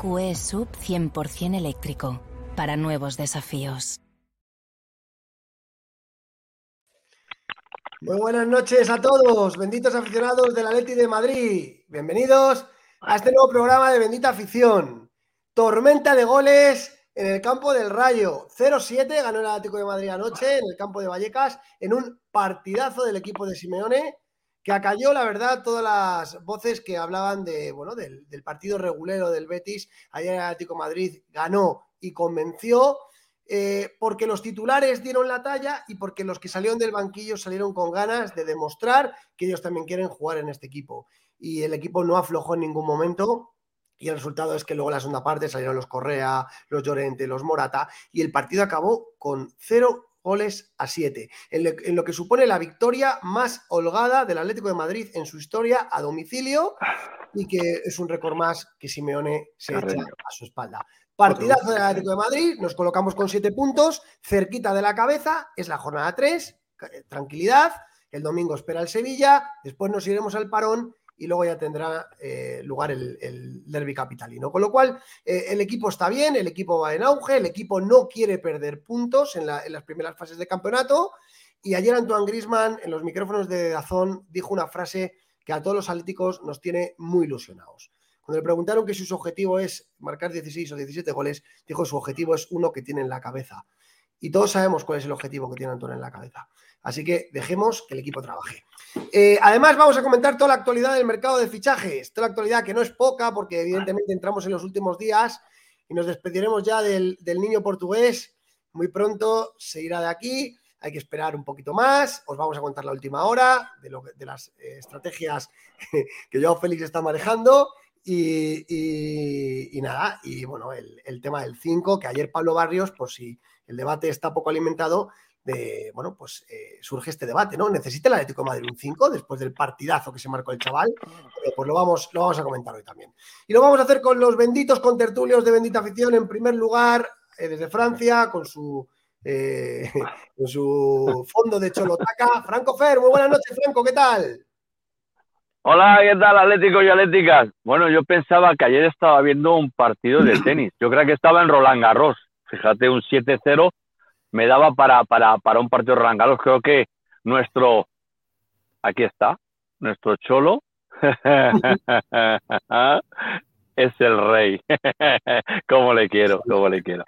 EQE Sub 100% eléctrico. Para nuevos desafíos. Muy buenas noches a todos, benditos aficionados del Atleti de Madrid. Bienvenidos a este nuevo programa de Bendita Afición. Tormenta de goles en el campo del Rayo. 0-7 ganó el Atlético de Madrid anoche en el campo de Vallecas en un partidazo del equipo de Simeone que acalló, la verdad, todas las voces que hablaban de, bueno, del, partido regulero del Betis. Ayer el Atlético Madrid ganó y convenció. Eh, porque los titulares dieron la talla y porque los que salieron del banquillo salieron con ganas de demostrar que ellos también quieren jugar en este equipo. Y el equipo no aflojó en ningún momento y el resultado es que luego en la segunda parte salieron los Correa, los Llorente, los Morata y el partido acabó con cero goles a siete, en lo, que supone la victoria más holgada del Atlético de Madrid en su historia a domicilio y que es un récord más que Simeone se echa a su espalda. Partidazo del Atlético de Madrid, nos colocamos con siete puntos, cerquita de la cabeza, es la jornada 3, tranquilidad, el domingo espera el Sevilla, después nos iremos al parón y luego ya tendrá eh, lugar el, derby capitalino. Con lo cual, eh, el equipo está bien, el equipo va en auge, el equipo no quiere perder puntos en, las primeras fases de campeonato. Y ayer Antoine Grisman, en los micrófonos de Dazón, dijo una frase que a todos los atléticos nos tiene muy ilusionados. Cuando le preguntaron que si su objetivo es marcar 16 o 17 goles, dijo su objetivo es uno que tiene en la cabeza. Y todos sabemos cuál es el objetivo que tiene Antoine en la cabeza. Así que dejemos que el equipo trabaje. Eh, además, vamos a comentar toda la actualidad del mercado de fichajes, toda la actualidad que no es poca, porque evidentemente entramos en los últimos días y nos despediremos ya del, niño portugués. Muy pronto se irá de aquí, hay que esperar un poquito más. Os vamos a contar la última hora de, lo, de las eh, estrategias que Joao Félix está manejando. Y, nada, y bueno, el, el tema del 5, que ayer Pablo Barrios, por si el debate está poco alimentado, de, bueno, pues eh, surge este debate, ¿no? ¿Necesita el Atlético Madrid un 5 después del partidazo que se marcó el chaval? pues lo vamos, lo vamos a comentar hoy también. Y lo vamos a hacer con los benditos contertulios de Bendita Afición, en primer lugar, eh, desde Francia, con su, eh, con su fondo de Cholotaca. Franco Fer, muy buenas noches, Franco, ¿qué tal? Hola, ¿qué tal, Atlético y Atléticas? Bueno, yo pensaba que ayer estaba viendo un partido de tenis. Yo creo que estaba en Roland Garros. Fíjate, un 7-0 me daba para, para, para un partido de Roland Creo que nuestro, aquí está, nuestro cholo es el rey. ¿Cómo le quiero? ¿Cómo le quiero?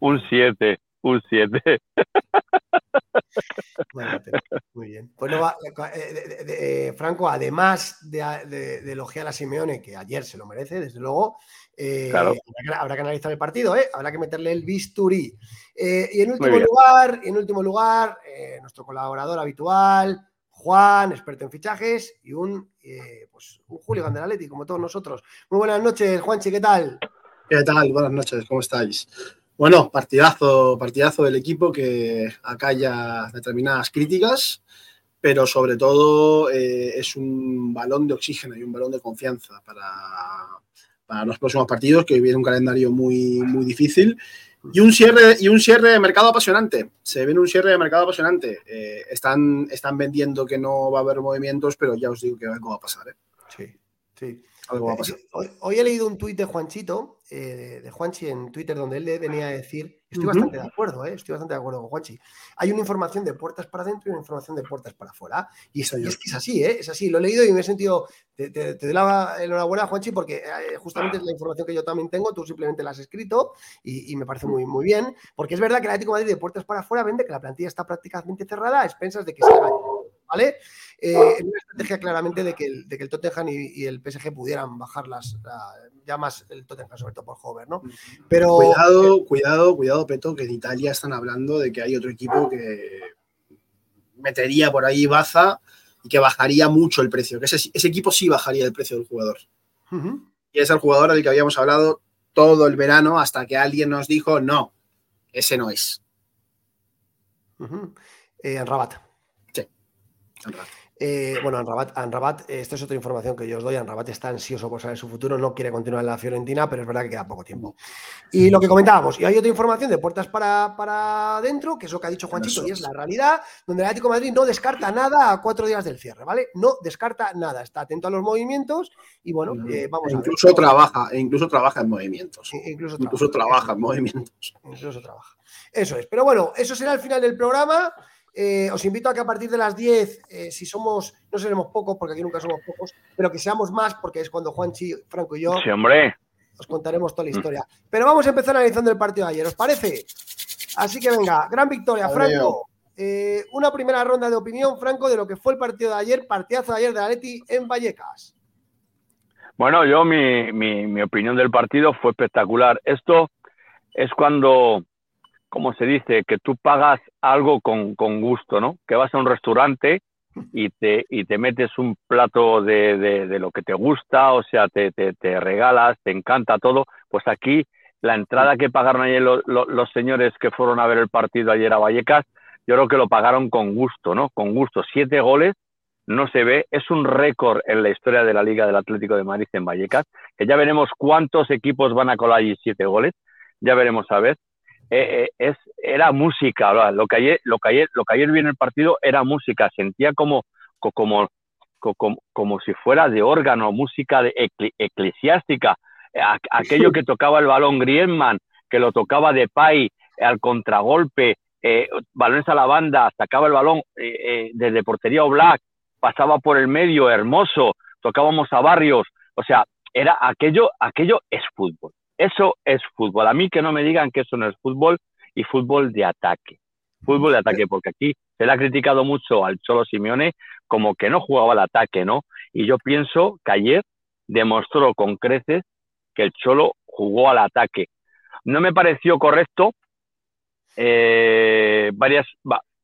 Un 7, un 7. muy bien. Bueno, eh, eh, Franco, además de, elogiar a Simeone, que ayer se lo merece, desde luego, eh, habrá, que, analizar el partido, habrá que meterle el bisturí. y en último lugar, en último lugar nuestro colaborador habitual, Juan, experto en fichajes, y un, pues, un Julio Gandelaletti, como todos nosotros. Muy buenas noches, Juanchi, ¿qué tal? ¿Qué tal? Buenas noches, ¿cómo estáis? Bueno, partidazo, partidazo del equipo que acalla determinadas críticas, pero sobre todo eh, es un balón de oxígeno y un balón de confianza para, los próximos partidos, que viene un calendario muy, muy difícil. Y un, cierre, y un cierre de mercado apasionante. Se viene un cierre de mercado apasionante. Eh, están, están vendiendo que no va a haber movimientos, pero ya os digo que algo va a pasar. ¿eh? Sí, sí. Eh, hoy, he leído un tuit de Juanchito, eh, de Juanchi en Twitter, donde él le venía a decir, estoy bastante de acuerdo, eh, estoy bastante de acuerdo con Juanchi. Hay una información de puertas para adentro y una información de puertas para afuera. Y, eso, es que es así, es así. Lo he leído y me he sentido, te, doy la enhorabuena, Juanchi, porque justamente es la información que yo también tengo, tú simplemente la has escrito y, me parece muy, muy bien, porque es verdad que el Atlético de Madrid de puertas para afuera vende que la plantilla está prácticamente cerrada a expensas de que se haga ¿vale? Eh, una estrategia claramente de que el, de que el Tottenham y, el PSG pudieran bajar las, ya más el Tottenham, sobre todo por Hover, ¿no? Pero... Cuidado, cuidado, cuidado, Peto, que en Italia están hablando de que hay otro equipo que metería por ahí baza y que bajaría mucho el precio, que ese, equipo sí bajaría el precio del jugador. Y es el jugador del que habíamos hablado todo el verano hasta que alguien nos dijo, no, ese no es. En eh, Rabat. Eh, bueno, Anrabat, Anrabat, esta es otra información que yo os doy. Anrabat está ansioso por saber su futuro, no quiere continuar en la Fiorentina, pero es verdad que queda poco tiempo. Y lo que comentábamos, y hay otra información de puertas para, para adentro, que es lo que ha dicho Juanchito, y es la realidad, donde el Atlético de Madrid no descarta nada a cuatro días del cierre, ¿vale? No descarta nada, está atento a los movimientos y bueno, eh, vamos e incluso trabaja, e incluso trabaja en movimientos. E incluso, incluso trabaja, en movimientos. Incluso trabaja. Eso es. Pero bueno, eso será el final del programa. Eh, os invito a que a partir de las 10, eh, si somos, no seremos pocos, porque aquí nunca somos pocos, pero que seamos más, porque es cuando Juanchi, Franco y yo sí, hombre. os contaremos toda la historia. Pero vamos a empezar analizando el partido de ayer, ¿os parece? Así que venga, gran victoria, Franco. Eh, una primera ronda de opinión, Franco, de lo que fue el partido de ayer, partidazo de ayer de Atleti en Vallecas. Bueno, yo mi, mi, mi opinión del partido fue espectacular. Esto es cuando como se dice, que tú pagas algo con, con, gusto, ¿no? Que vas a un restaurante y te, y te metes un plato de, de, lo que te gusta, o sea, te, te, regalas, te encanta todo. Pues aquí la entrada que pagaron ayer los, los señores que fueron a ver el partido ayer a Vallecas, yo creo que lo pagaron con gusto, ¿no? Con gusto. Siete goles, no se ve, es un récord en la historia de la Liga del Atlético de Madrid en Vallecas, que ya veremos cuántos equipos van a colar allí siete goles, ya veremos a ver eh, eh, es, era música, lo que, ayer, lo, que ayer, lo que ayer vi en el partido era música, sentía como, como, como, como si fuera de órgano, música de eclesiástica, aquello que tocaba el balón Griezmann, que lo tocaba de Pay al contragolpe, eh, balones a la banda, sacaba el balón eh, desde portería o Black, pasaba por el medio, hermoso, tocábamos a Barrios, o sea, era aquello, aquello es fútbol. Eso es fútbol. A mí que no me digan que eso no es fútbol y fútbol de ataque. Fútbol de ataque, porque aquí se le ha criticado mucho al Cholo Simeone como que no jugaba al ataque, ¿no? Y yo pienso que ayer demostró con creces que el Cholo jugó al ataque. No me pareció correcto eh, varias,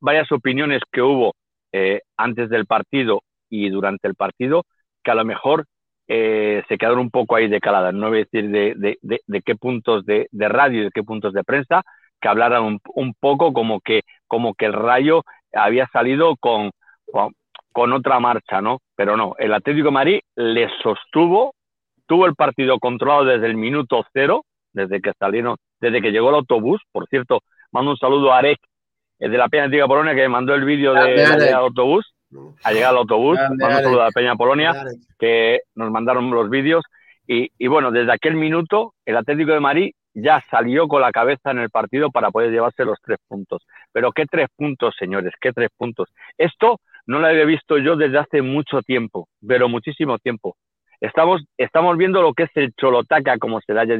varias opiniones que hubo eh, antes del partido y durante el partido, que a lo mejor eh, se quedaron un poco ahí de calada, no voy a decir de, de, de, de qué puntos de, radio y de qué puntos de prensa, que hablaran un, un, poco como que, como que el Rayo había salido con, con, con, otra marcha, ¿no? Pero no, el Atlético de Madrid le sostuvo, tuvo el partido controlado desde el minuto cero, desde que salieron, desde que llegó el autobús, por cierto, mando un saludo a Arek, el de la Peña Antigua Polonia, que me mandó el vídeo del autobús, a llegar al autobús, vamos a la Peña Polonia, que nos mandaron los vídeos. Y, y, bueno, desde aquel minuto, el Atlético de Madrid ya salió con la cabeza en el partido para poder llevarse los tres puntos. Pero qué tres puntos, señores, qué tres puntos. Esto no lo había visto yo desde hace mucho tiempo, pero muchísimo tiempo. Estamos, estamos viendo lo que es el Cholotaca, como se le haya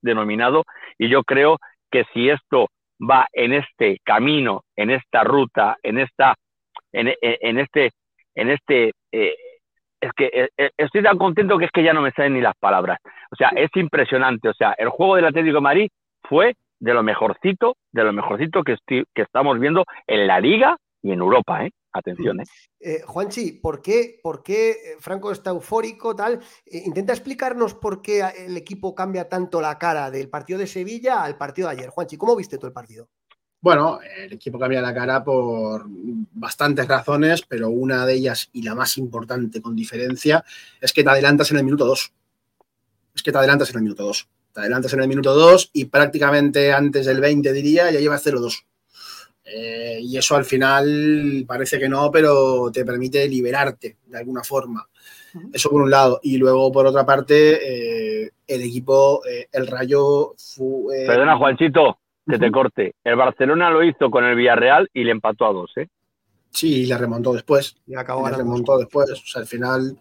denominado, y yo creo que si esto va en este camino, en esta ruta, en esta en, este, en este, eh, es que eh, eh, estoy tan contento que es que ya no me salen ni las palabras. O sea, es impresionante. O sea, el juego del Atlético de Madrid fue de lo mejorcito, de lo mejorcito que, que estamos viendo en la Liga y en Europa, ¿eh? Atención, eh Juanchi, ¿por qué, ¿por qué Franco está eufórico, tal? intenta explicarnos por qué el equipo cambia tanto la cara del partido de Sevilla al partido de ayer. Juanchi, ¿cómo viste tú el partido? Bueno, el equipo cambia la cara por bastantes razones, pero una de ellas y la más importante con diferencia es que te adelantas en el minuto 2. Es que te adelantas en el minuto 2. Te adelantas en el minuto 2 y prácticamente antes del 20 diría ya llevas 0-2. Eh, y eso al final parece que no, pero te permite liberarte de alguna forma. Eso por un lado. Y luego, por otra parte, eh, el equipo, eh, el Rayo... Fue, Perdona, Juanchito, que te corte. El Barcelona lo hizo con el Villarreal y le empató a dos, ¿eh? Sí, y le remontó después. Y acabó le remontó después. O sea, al final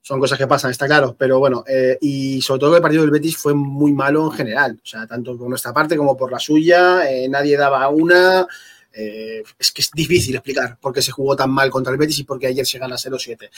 son cosas que pasan, está claro. Pero bueno, eh, y sobre todo el partido del Betis fue muy malo en general. O sea, tanto por nuestra parte como por la suya. Eh, nadie daba una. Eh, es que es difícil explicar por qué se jugó tan mal contra el Betis y por qué ayer se gana 0-7.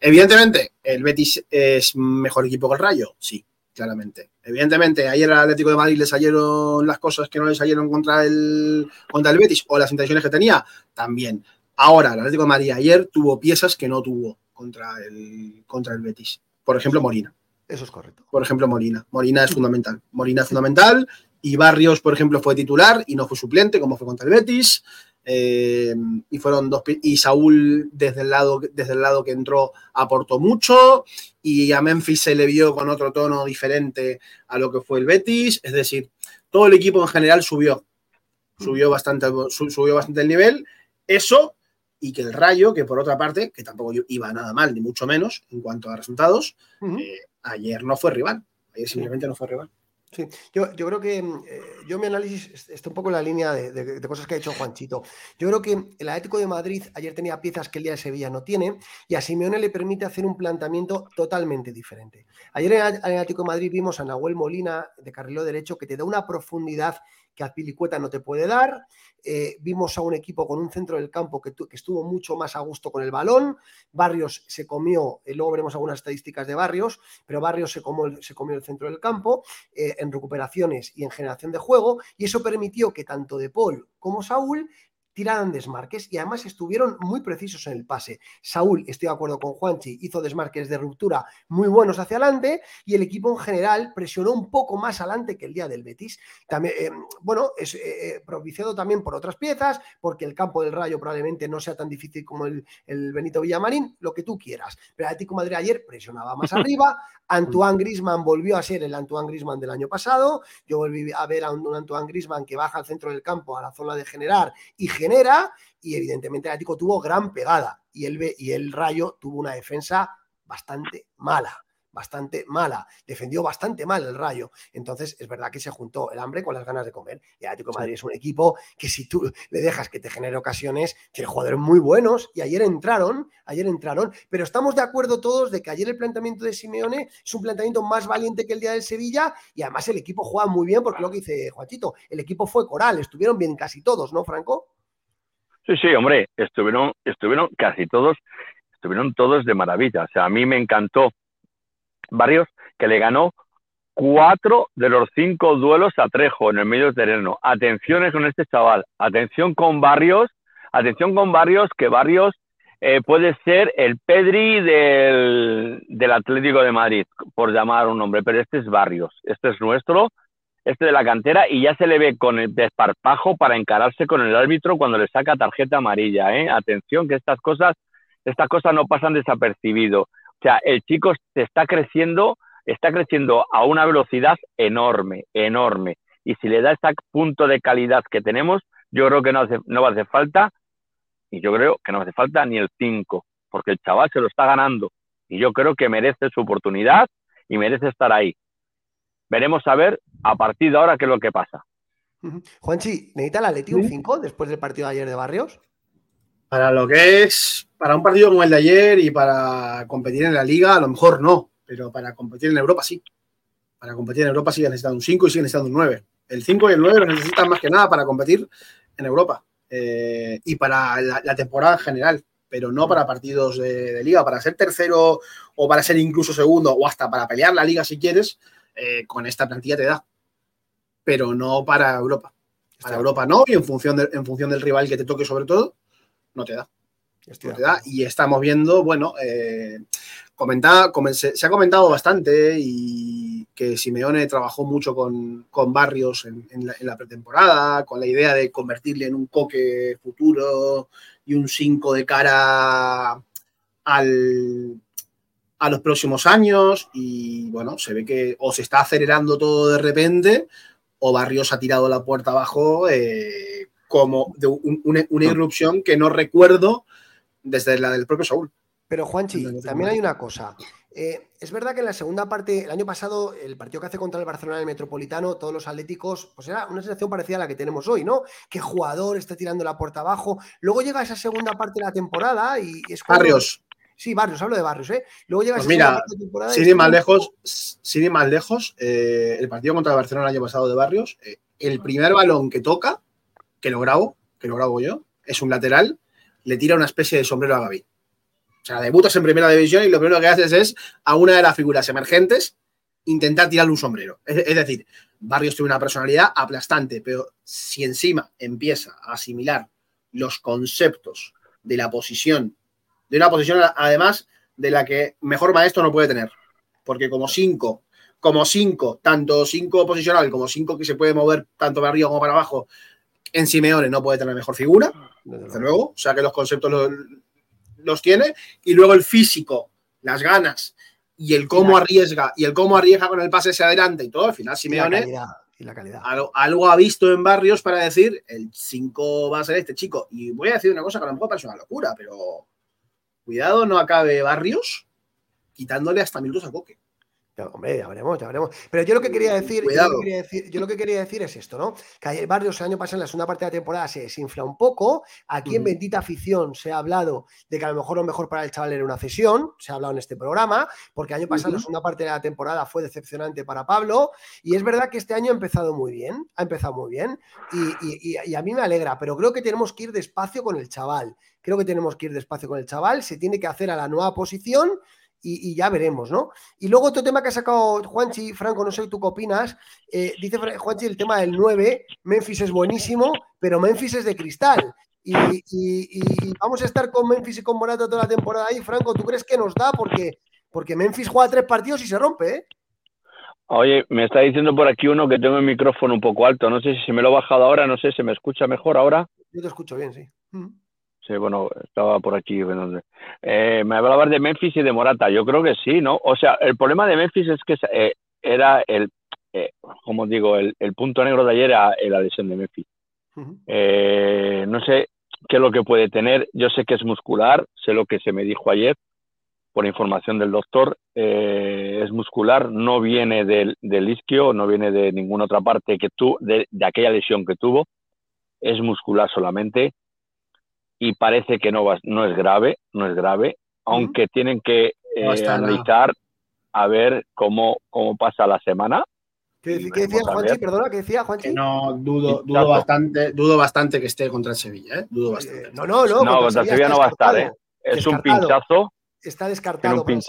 Evidentemente, el Betis es mejor equipo que el Rayo, sí claramente. Evidentemente, ayer al Atlético de Madrid le salieron las cosas que no le salieron contra el, contra el Betis o las intenciones que tenía, también. Ahora, el Atlético de Madrid ayer tuvo piezas que no tuvo contra el, contra el Betis. Por ejemplo, Molina. Eso es correcto. Por ejemplo, Molina. Molina es fundamental. Molina es fundamental y Barrios, por ejemplo, fue titular y no fue suplente, como fue contra el Betis. Eh, y fueron dos y Saúl desde el lado desde el lado que entró aportó mucho y a Memphis se le vio con otro tono diferente a lo que fue el Betis. Es decir todo el equipo en general subió subió bastante subió bastante el nivel. Eso y que el Rayo que por otra parte que tampoco iba nada mal ni mucho menos en cuanto a resultados eh, ayer no fue rival ayer simplemente no fue rival Sí, yo, creo que eh, yo mi análisis está un poco en la línea de, cosas que ha hecho Juanchito. Yo creo que el Atlético de Madrid ayer tenía piezas que el día de Sevilla no tiene y a Simeone le permite hacer un planteamiento totalmente diferente. Ayer en el Atlético de Madrid vimos a Nahuel Molina de carrilo derecho que te da una profundidad que Azpilicueta no te puede dar. Eh, vimos a un equipo con un centro del campo que, estuvo mucho más a gusto con el balón. Barrios se comió, eh, luego veremos algunas estadísticas de Barrios, pero Barrios se comió, se comió el centro del campo eh, en recuperaciones y en generación de juego, y eso permitió que tanto De Paul como Saúl tiraran desmarques y además estuvieron muy precisos en el pase. Saúl, estoy de acuerdo con Juanchi, hizo desmarques de ruptura muy buenos hacia adelante y el equipo en general presionó un poco más adelante que el día del Betis. También, eh, bueno, es eh, eh, propiciado también por otras piezas, porque el campo del Rayo probablemente no sea tan difícil como el, Benito Villamarín, lo que tú quieras. Pero el Atlético Madrid ayer presionaba más arriba, Antoine Grisman volvió a ser el Antoine Grisman del año pasado, yo volví a ver a un Antoine Grisman que baja al centro del campo, a la zona de generar y genera y evidentemente el Atlético tuvo gran pegada. Y el, y el Rayo tuvo una defensa bastante mala bastante mala, defendió bastante mal el Rayo. Entonces, es verdad que se juntó el hambre con las ganas de comer. Y Atlético de Madrid es un equipo que si tú le dejas que te genere ocasiones, tiene jugadores muy buenos. Y ayer entraron, ayer entraron, pero estamos de acuerdo todos de que ayer el planteamiento de Simeone es un planteamiento más valiente que el día del Sevilla. Y además el equipo juega muy bien porque lo que dice Juanchito, el equipo fue coral, estuvieron bien casi todos, ¿no, Franco? Sí, sí, hombre, estuvieron, estuvieron casi todos, estuvieron todos de maravilla. O sea, a mí me encantó Barrios, que le ganó cuatro de los cinco duelos a Trejo en el medio terreno. Atenciones con este chaval, atención con Barrios, atención con Barrios, que Barrios eh, puede ser el Pedri del, del Atlético de Madrid, por llamar un nombre, pero este es Barrios, este es nuestro este de la cantera, y ya se le ve con el desparpajo para encararse con el árbitro cuando le saca tarjeta amarilla. ¿eh? Atención, que estas cosas, estas cosas no pasan desapercibido. O sea, el chico se está creciendo, está creciendo a una velocidad enorme, enorme. Y si le da ese punto de calidad que tenemos, yo creo que no, hace, no va a hacer falta, y yo creo que no hace falta ni el 5, porque el chaval se lo está ganando. Y yo creo que merece su oportunidad y merece estar ahí. Veremos a ver a partir de ahora qué es lo que pasa. Juanchi, ¿necesita la Leti un 5 después del partido de ayer de Barrios? Para lo que es, para un partido como el de ayer y para competir en la liga, a lo mejor no, pero para competir en Europa sí. Para competir en Europa sí necesitan un 5 y sí necesitan un 9. El 5 y el 9 lo necesitan más que nada para competir en Europa eh, y para la, temporada en general, pero no para partidos de, liga. Para ser tercero o para ser incluso segundo o hasta para pelear la liga si quieres, eh, con esta plantilla te da, pero no para Europa. Para Europa no, y en función, en función del rival que te toque sobre todo, no te da. te da. Y estamos viendo, bueno, eh, se, ha comentado bastante y que Simeone trabajó mucho con, Barrios en, la, pretemporada, con la idea de convertirle en un coque futuro y un 5 de cara al, a los próximos años y bueno, se ve que o se está acelerando todo de repente o Barrios ha tirado la puerta abajo eh, como de una, irrupción que no recuerdo desde la del propio Saúl. Pero Juanchi, también hay una cosa. Eh, es verdad que en la segunda parte, el año pasado, el partido que hace contra el Barcelona el Metropolitano, todos los atléticos, pues era una sensación parecida a la que tenemos hoy, ¿no? Que jugador está tirando la puerta abajo. Luego llega esa segunda parte de la temporada y es Barrios. Sí, Barrios, hablo de Barrios, ¿eh? Luego llega pues mira, sin ir más lejos, sin ir más lejos, eh, el partido contra el Barcelona el año pasado de Barrios, eh, el primer balón que toca, que lo grabo, que lo grabo yo, es un lateral, le tira una especie de sombrero a Gaby. O sea, debutas en primera división y lo primero que haces es a una de las figuras emergentes intentar tirarle un sombrero. Es, decir, Barrios tiene una personalidad aplastante, pero si encima empieza a asimilar los conceptos de la posición de una posición además de la que mejor maestro no puede tener. Porque como 5, como cinco, tanto cinco posicional como cinco que se puede mover tanto para arriba como para abajo, en Simeone no puede tener mejor figura, desde luego. O sea que los conceptos los, los tiene. Y luego el físico, las ganas y el cómo arriesga y el cómo arriesga con el pase hacia adelante y todo. Al final, Simeone y la calidad. Algo, algo, ha visto en barrios para decir el 5 va a ser este chico. Y voy a decir una cosa que a lo mejor parece una locura, pero cuidado, no acabe barrios quitándole hasta minutos a Coque hombre, ya veremos, ya veremos. Pero yo lo que quería decir, yo lo que quería decir, yo lo que quería decir es esto, ¿no? Que ayer Barrios el año pasado en la segunda parte de la temporada se desinfla un poco. Aquí en Bendita Afición se ha hablado de que a lo mejor lo mejor para el chaval era una cesión, se ha hablado en este programa, porque el año pasado la segunda parte de la temporada fue decepcionante para Pablo. Y es verdad que este año ha empezado muy bien, ha empezado muy bien. Y, y a mí me alegra, pero creo que tenemos que ir despacio con el chaval. Creo que tenemos que ir despacio con el chaval, se tiene que hacer a la nueva posición y, ya veremos, ¿no? Y luego otro tema que ha sacado Juanchi, Franco, no sé tú qué opinas, eh, dice Juanchi el tema del 9, Memphis es buenísimo, pero Memphis es de cristal. Y, vamos a estar con Memphis y con Morata toda la temporada ahí, Franco, ¿tú crees que nos da? Porque, porque Memphis juega tres partidos y se rompe, ¿eh? Oye, me está diciendo por aquí uno que tengo el micrófono un poco alto. No sé si se me lo ha bajado ahora, no sé, ¿se me escucha mejor ahora? Yo te escucho bien, sí. Mm. Sí, bueno, estaba por aquí. Eh, me hablabas de Memphis y de Morata. Yo creo que sí, ¿no? O sea, el problema de Memphis es que eh, era el, eh, como digo, el, punto negro de ayer era la lesión de Memphis. Eh, no sé qué es lo que puede tener. Yo sé que es muscular, sé lo que se me dijo ayer por información del doctor. es muscular, no viene del, del, isquio, no viene de ninguna otra parte que tú, de, de aquella lesión que tuvo. Es muscular solamente y parece que no, va, no es grave, no es grave, aunque tienen que eh, analizar a ver cómo, cómo pasa la semana. ¿Qué, decía Juanchi? Perdona, ¿qué decía Juanchi? no, dudo, dudo bastante, dudo bastante que esté contra el Sevilla, ¿eh? Dudo bastante. no, no, no. No, contra el Sevilla no va a estar, ¿eh? Es un pinchazo. Está descartado. Un,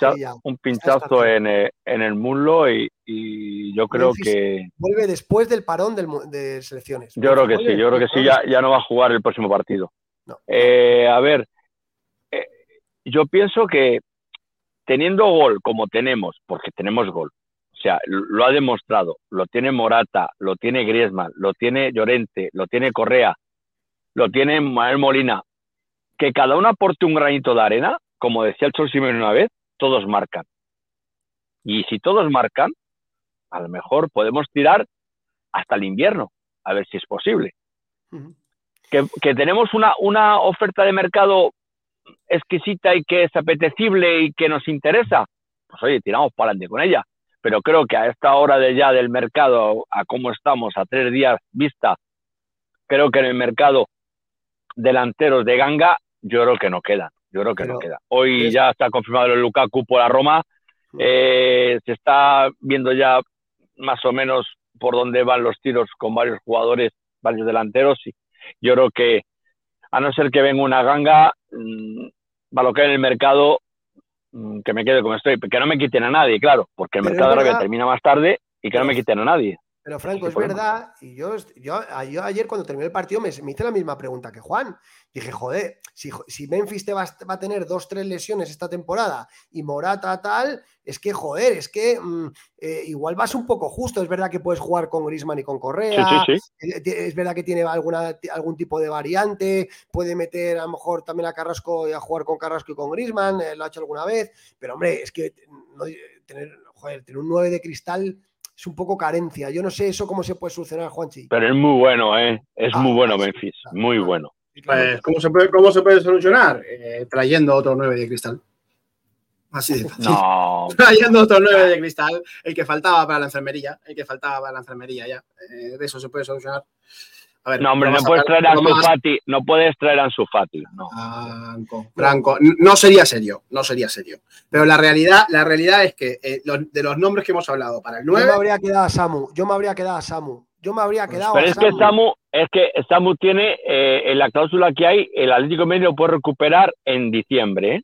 un pinchazo en, eh, en, el muslo y, y yo creo que. Vuelve después del parón de selecciones. Yo creo que sí, yo creo que sí, ya, ya no va a jugar el próximo partido. Eh, a ver, eh, yo pienso que teniendo gol como tenemos, porque tenemos gol, o sea, lo ha demostrado, lo tiene Morata, lo tiene Griezmann, lo tiene Llorente, lo tiene Correa, lo tiene Manuel Molina, que cada uno aporte un granito de arena, como decía el Cholo una vez, todos marcan. Y si todos marcan, a lo mejor podemos tirar hasta el invierno, a ver si es posible que, tenemos una, una oferta de mercado exquisita y que es apetecible y que nos interesa, pues oye, tiramos para adelante con ella. Pero creo que a esta hora de ya del mercado, a cómo estamos, a tres días vista, creo que en el mercado delanteros de ganga, yo creo que no queda. Yo creo que no queda. Hoy ya está confirmado el Lukaku por la Roma. Eh, se está viendo ya más o menos por dónde van los tiros con varios jugadores, varios delanteros. Y yo creo que a no ser que venga una ganga, mmm, que en el mercado, mm, que me quede como estoy, que no me quiten a nadie, claro, porque el mercado de termina más tarde y que no me quiten a nadie. Pero Franco, es verdad, y yo, yo, ayer cuando terminé el partido me, hice la misma pregunta que Juan. Dije, joder, si, si Memphis te va, a tener dos, tres lesiones esta temporada y Morata tal, es que, joder, es que mm, eh, igual vas un poco justo. Es verdad que puedes jugar con Grisman y con Correa. Eh, es verdad que tiene alguna, algún tipo de variante. Puede meter a lo mejor también a Carrasco y a jugar con Carrasco y con Grisman. Eh, lo ha hecho alguna vez. Pero hombre, es que tener, joder, tener un 9 de cristal es un poco carencia. Yo no sé eso cómo se puede solucionar, Juanchi. Pero es muy bueno, ¿eh? Es ah, muy bueno Memphis, muy bueno. Pues, ¿cómo, se puede, ¿Cómo se puede solucionar? Eh, trayendo otro 9 de cristal. Así de fácil. No. Trayendo otro 9 de cristal, el que faltaba para la enfermería, el que faltaba para la enfermería ya. Eh, de eso se puede solucionar no, hombre, no puedes traer a Sufati, no puedes traer a Sufati. No. Franco, no sería serio, no sería serio. Pero la realidad, la realidad es que eh, de los nombres que hemos hablado para el 9. Yo me habría quedado a Samu, yo me habría quedado a Samu. Yo me habría quedado Pero es que Samu, es que Samu tiene eh, en la cláusula que hay, el Atlético Medio puede recuperar en diciembre. ¿eh?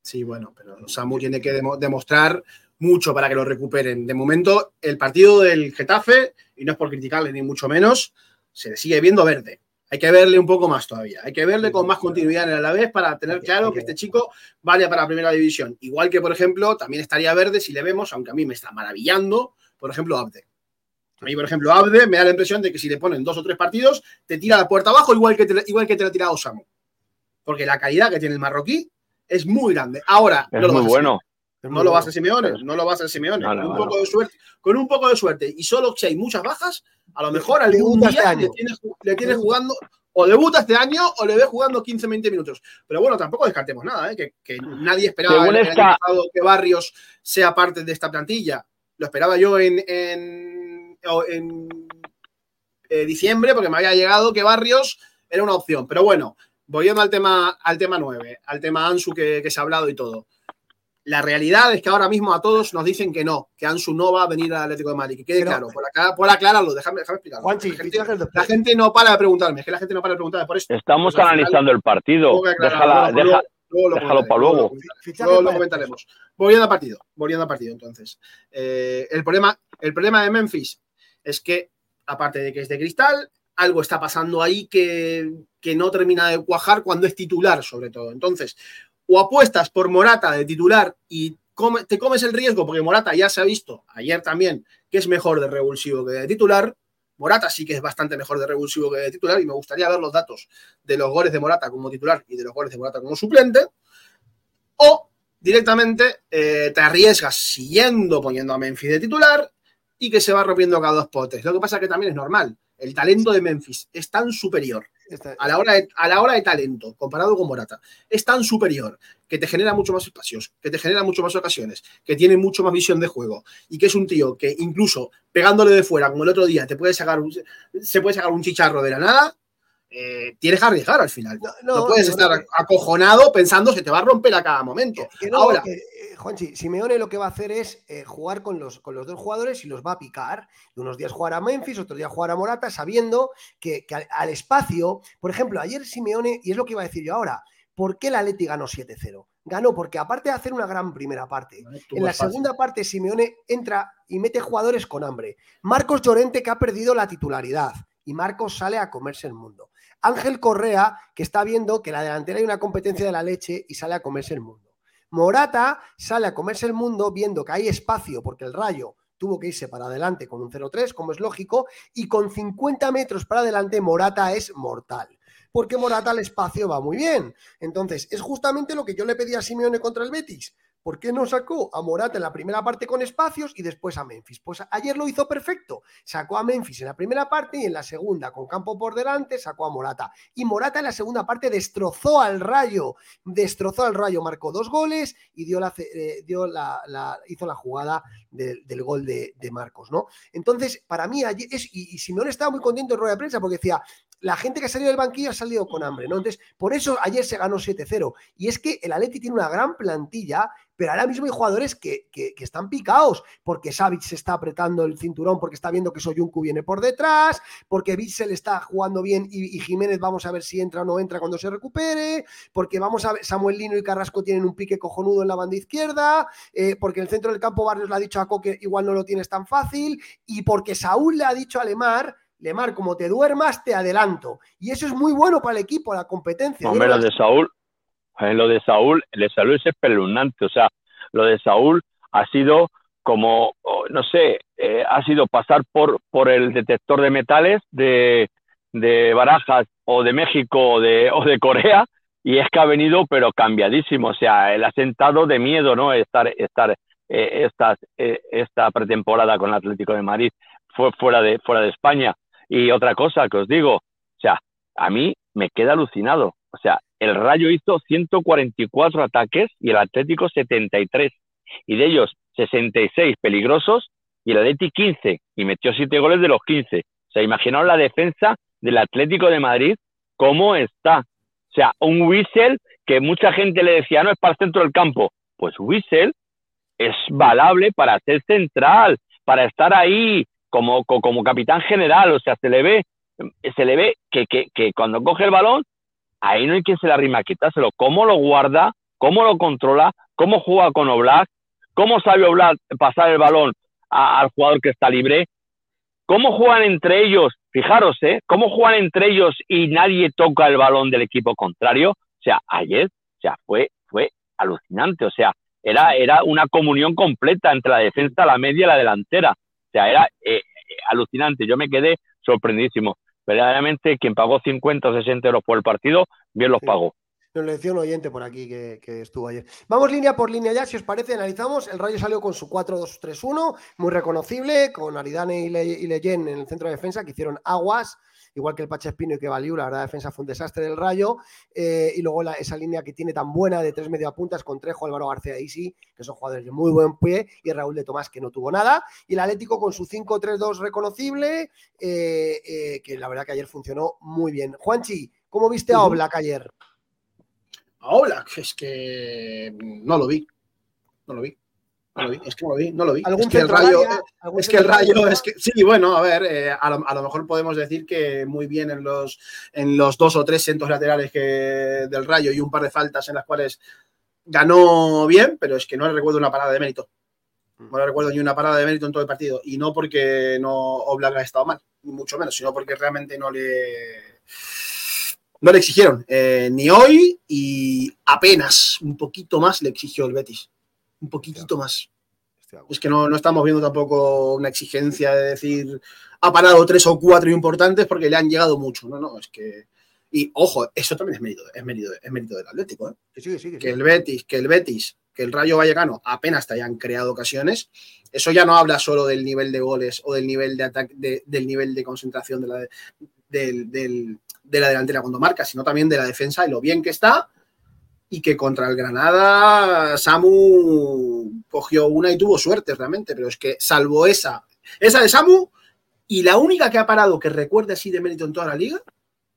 Sí, bueno, pero Samu tiene que demostrar mucho para que lo recuperen. De momento, el partido del Getafe, y no es por criticarle ni mucho menos, se le sigue viendo verde. Hay que verle un poco más todavía. Hay que verle con más continuidad en el Alavés para tener claro que este chico vale para la primera división. Igual que, por ejemplo, también estaría verde si le vemos, aunque a mí me está maravillando, por ejemplo, Abde. A mí, por ejemplo, Abde me da la impresión de que si le ponen dos o tres partidos, te tira la puerta abajo igual que te, igual que te lo ha tirado Samu. Porque la calidad que tiene el marroquí es muy grande. Ahora, es muy bueno. No lo vas a Simeone, no lo vas a Simeone. con, un poco de suerte, con un poco de suerte y solo si hay muchas bajas, a lo mejor algún día este le tienes, jugando, o debuta este año o le ves jugando 15-20 minutos. Pero bueno, tampoco descartemos nada, ¿eh? que, nadie esperaba el, que Barrios sea parte de esta plantilla. Lo esperaba yo en, en, eh, diciembre porque me había llegado que Barrios era una opción. Pero bueno, volviendo al tema, al tema 9, al tema Ansu que, que se ha hablado y todo. La realidad es que ahora mismo a todos nos dicen que no, que Ansu no va a venir al Atlético de Madrid. Que quede claro, por, acá, por aclararlo, déjame, déjame explicarlo. Juanchi, la, gente, no para de preguntarme, es que la gente no para de preguntarme por esto. Estamos analizando el partido. déjalo para luego. Luego lo comentaremos. Volviendo al partido, volviendo al partido, entonces. Eh, el, problema, el problema de Memphis es que, aparte de que es de cristal, algo está pasando ahí que, que no termina de cuajar cuando es titular, sobre todo. Entonces, o apuestas por Morata de titular y te comes el riesgo, porque Morata ya se ha visto ayer también que es mejor de revulsivo que de titular. Morata sí que es bastante mejor de revulsivo que de titular y me gustaría ver los datos de los goles de Morata como titular y de los goles de Morata como suplente. O directamente eh, te arriesgas siguiendo poniendo a Memphis de titular y que se va rompiendo cada dos potes. Lo que pasa que también es normal. El talento de Memphis es tan superior a la, hora de, a la hora de talento, comparado con Morata, es tan superior que te genera mucho más espacios, que te genera mucho más ocasiones, que tiene mucho más visión de juego y que es un tío que incluso pegándole de fuera, como el otro día, te puede sacar se puede sacar un chicharro de la nada, eh, tienes que arriesgar al final. No, puedes estar acojonado pensando que te va a romper a cada momento. Ahora, Juanchi, Simeone lo que va a hacer es eh, jugar con los, con los dos jugadores y los va a picar. unos días jugar a Memphis, otros días jugar a Morata, sabiendo que, al, espacio, por ejemplo, ayer Simeone, y es lo que iba a decir yo ahora, ¿por qué la Leti ganó 7-0? Ganó porque aparte de hacer una gran primera parte, en la segunda parte Simeone entra y mete jugadores con hambre. Marcos Llorente que ha perdido la titularidad y Marcos sale a comerse el mundo. Ángel Correa que está viendo que la delantera hay una competencia de la leche y sale a comerse el mundo. Morata sale a comerse el mundo viendo que hay espacio porque el Rayo tuvo que irse para adelante con un 0-3, como es lógico, y con 50 metros para adelante Morata es mortal. Porque Morata al espacio va muy bien. Entonces, es justamente lo que yo le pedí a Simeone contra el Betis. ¿Por qué no sacó a Morata en la primera parte con espacios y después a Memphis? Pues ayer lo hizo perfecto. Sacó a Memphis en la primera parte y en la segunda, con campo por delante, sacó a Morata. Y Morata en la segunda parte destrozó al Rayo. Destrozó al Rayo, marcó dos goles y dio la, eh, dio la, hizo la jugada del gol de, Marcos, ¿no? Entonces, para mí, ayer es, y, y Simeone estaba muy contento en rueda de prensa porque decía, la gente que ha salido del banquillo ha salido con hambre, ¿no? Entonces, por eso ayer se ganó 7-0. Y es que el Atleti tiene una gran plantilla, pero ahora mismo hay jugadores que, están picados, porque Savic se está apretando el cinturón, porque está viendo que Soyuncu viene por detrás, porque Bitzel está jugando bien y, Jiménez vamos a ver si entra o no entra cuando se recupere, porque vamos a ver, Samuel Lino y Carrasco tienen un pique cojonudo en la banda izquierda, eh, porque el centro del campo Barrios le ha dicho a Coque igual no lo tienes tan fácil, y porque Saúl le ha dicho a Lemar Lemar, como te duermas, te adelanto. Y eso es muy bueno para el equipo, la competencia. Hombre, de Saúl, lo de Saúl, el de Saúl es espeluznante. O sea, lo de Saúl ha sido como, no sé, eh, ha sido pasar por, por el detector de metales de, de Barajas o de México o de, o de Corea y es que ha venido pero cambiadísimo. O sea, el asentado de miedo, ¿no? Estar, estar eh, esta pretemporada con el Atlético de Madrid fue fuera de, fuera de España. Y otra cosa que os digo, o sea, a mí me queda alucinado. O sea, el Rayo hizo 144 ataques y el Atlético 73. Y de ellos 66 peligrosos y el Atlético 15. Y metió 7 goles de los 15. O sea, imaginaos la defensa del Atlético de Madrid, cómo está. O sea, un Whistle que mucha gente le decía, no es para el centro del campo. Pues Whistle es valable para ser central, para estar ahí como, como capitán general, o sea, se le ve, se le ve que, que cuando coge el balón, ahí no hay quien se la rima a quitárselo. ¿Cómo lo guarda? ¿Cómo lo controla? ¿Cómo juega con Oblak? ¿Cómo sabe Oblak pasar el balón al jugador que está libre? ¿Cómo juegan entre ellos? Fijaros, ¿eh? ¿Cómo juegan entre ellos y nadie toca el balón del equipo contrario? O sea, ayer, o sea, fue, fue alucinante. O sea, era, era una comunión completa entre la defensa, la media y la delantera. sea, era eh, alucinante. Yo me quedé sorprendidísimo. Verdaderamente, quien pagó 50 o 60 euros por el partido, bien los pagó. Nos lo decía un oyente por aquí que, estuvo ayer. Vamos línea por línea ya, si os parece, analizamos. El Rayo salió con su 4-2-3-1, muy reconocible, con Aridane y, Leyen en el centro de defensa, que hicieron aguas igual que el Pache Espino y que Valiu, la verdad, defensa fue un desastre del Rayo. Eh, y luego esa línea que tiene tan buena de tres mediapuntas con Trejo, Álvaro García y Isi, que son jugadores de muy buen pie, y Raúl de Tomás, que no tuvo nada. Y el Atlético con su 5-3-2 reconocible, eh, eh, que la verdad que ayer funcionó muy bien. Juanchi, ¿cómo viste a Oblak ayer? A Oblak, es que no lo vi. No lo vi. No lo vi, es que no lo vi, no lo vi. Es que el rayo, es que el rayo, es que sí, bueno, a ver, eh, a, lo, mejor podemos decir que muy bien en los, en los dos o tres centros laterales que, del rayo y un par de faltas en las cuales ganó bien, pero es que no le recuerdo una parada de mérito. No le recuerdo ni una parada de mérito en todo el partido. Y no porque no Oblak ha estado mal, ni mucho menos, sino porque realmente no le no le exigieron eh, ni hoy y apenas un poquito más le exigió el Betis un poquitito más. Es que no, no, estamos viendo tampoco una exigencia de decir ha parado tres o cuatro importantes porque le han llegado mucho. No, no, es que. Y ojo, eso también es mérito, es mérito, es mérito del Atlético. ¿eh? que, el Betis, que el Betis, que el Rayo Vallecano apenas te hayan creado ocasiones. Eso ya no habla solo del nivel de goles o del nivel de ataque, del nivel de concentración de la, del, de la delantera cuando marca, sino también de la defensa y lo bien que está y que contra el Granada Samu cogió una y tuvo suerte realmente, pero es que salvo esa, esa de Samu y la única que ha parado que recuerde así de mérito en toda la liga,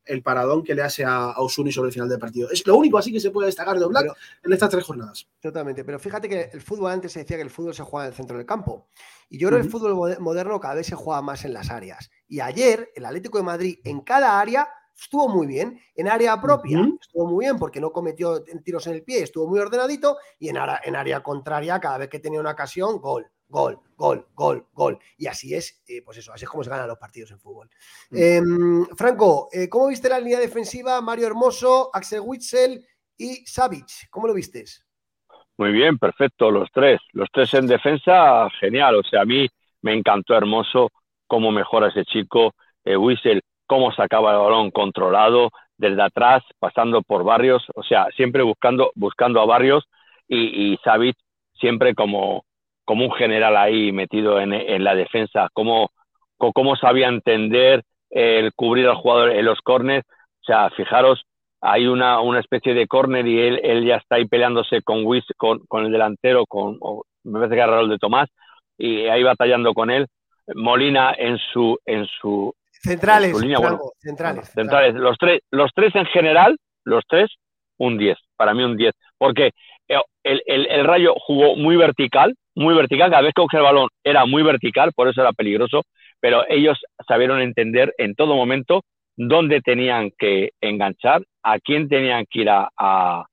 el paradón que le hace a, Osuni sobre el final del partido. Es lo único así que se puede destacar de Oblak en estas tres jornadas. Totalmente, pero fíjate que el fútbol antes se decía que el fútbol se juega en el centro del campo. Y yo creo que el fútbol moderno cada vez se juega más en las áreas. Y ayer el Atlético de Madrid en cada área estuvo muy bien. En área propia estuvo muy bien porque no cometió tiros en el pie, estuvo muy ordenadito. Y en, área, en área contraria, cada vez que tenía una ocasión, gol, gol, gol, gol, gol. Y así es, eh, pues eso, así es como se ganan los partidos en fútbol. Em, Franco, eh, ¿cómo viste la línea defensiva? Mario Hermoso, Axel Witzel y Savic. ¿Cómo lo vistes? Muy bien, perfecto, los tres. Los tres en defensa, genial. O sea, a mí me encantó Hermoso cómo mejora ese chico. Eh, Witzel cómo sacaba el balón controlado desde atrás, pasando por barrios, o sea, siempre buscando, buscando a barrios y, y siempre como, como un general ahí metido en, la defensa, cómo, cómo sabía entender el cubrir al jugador en los corners, o sea, fijaros, hay una, una especie de córner y él, él ya está ahí peleándose con, con, con el delantero, con, me parece que era Raúl de Tomás, y ahí batallando con él. Molina en su, en su, Centrales, centrales, centrales. Los tres, los tres en general, los tres, un 10. Para mí un 10. Porque eh, el, Rayo jugó muy vertical, muy vertical. Cada vez que cogía el balón era muy vertical, por eso era peligroso. Pero ellos sabieron entender en todo momento dónde tenían que enganchar, a quién tenían que ir a,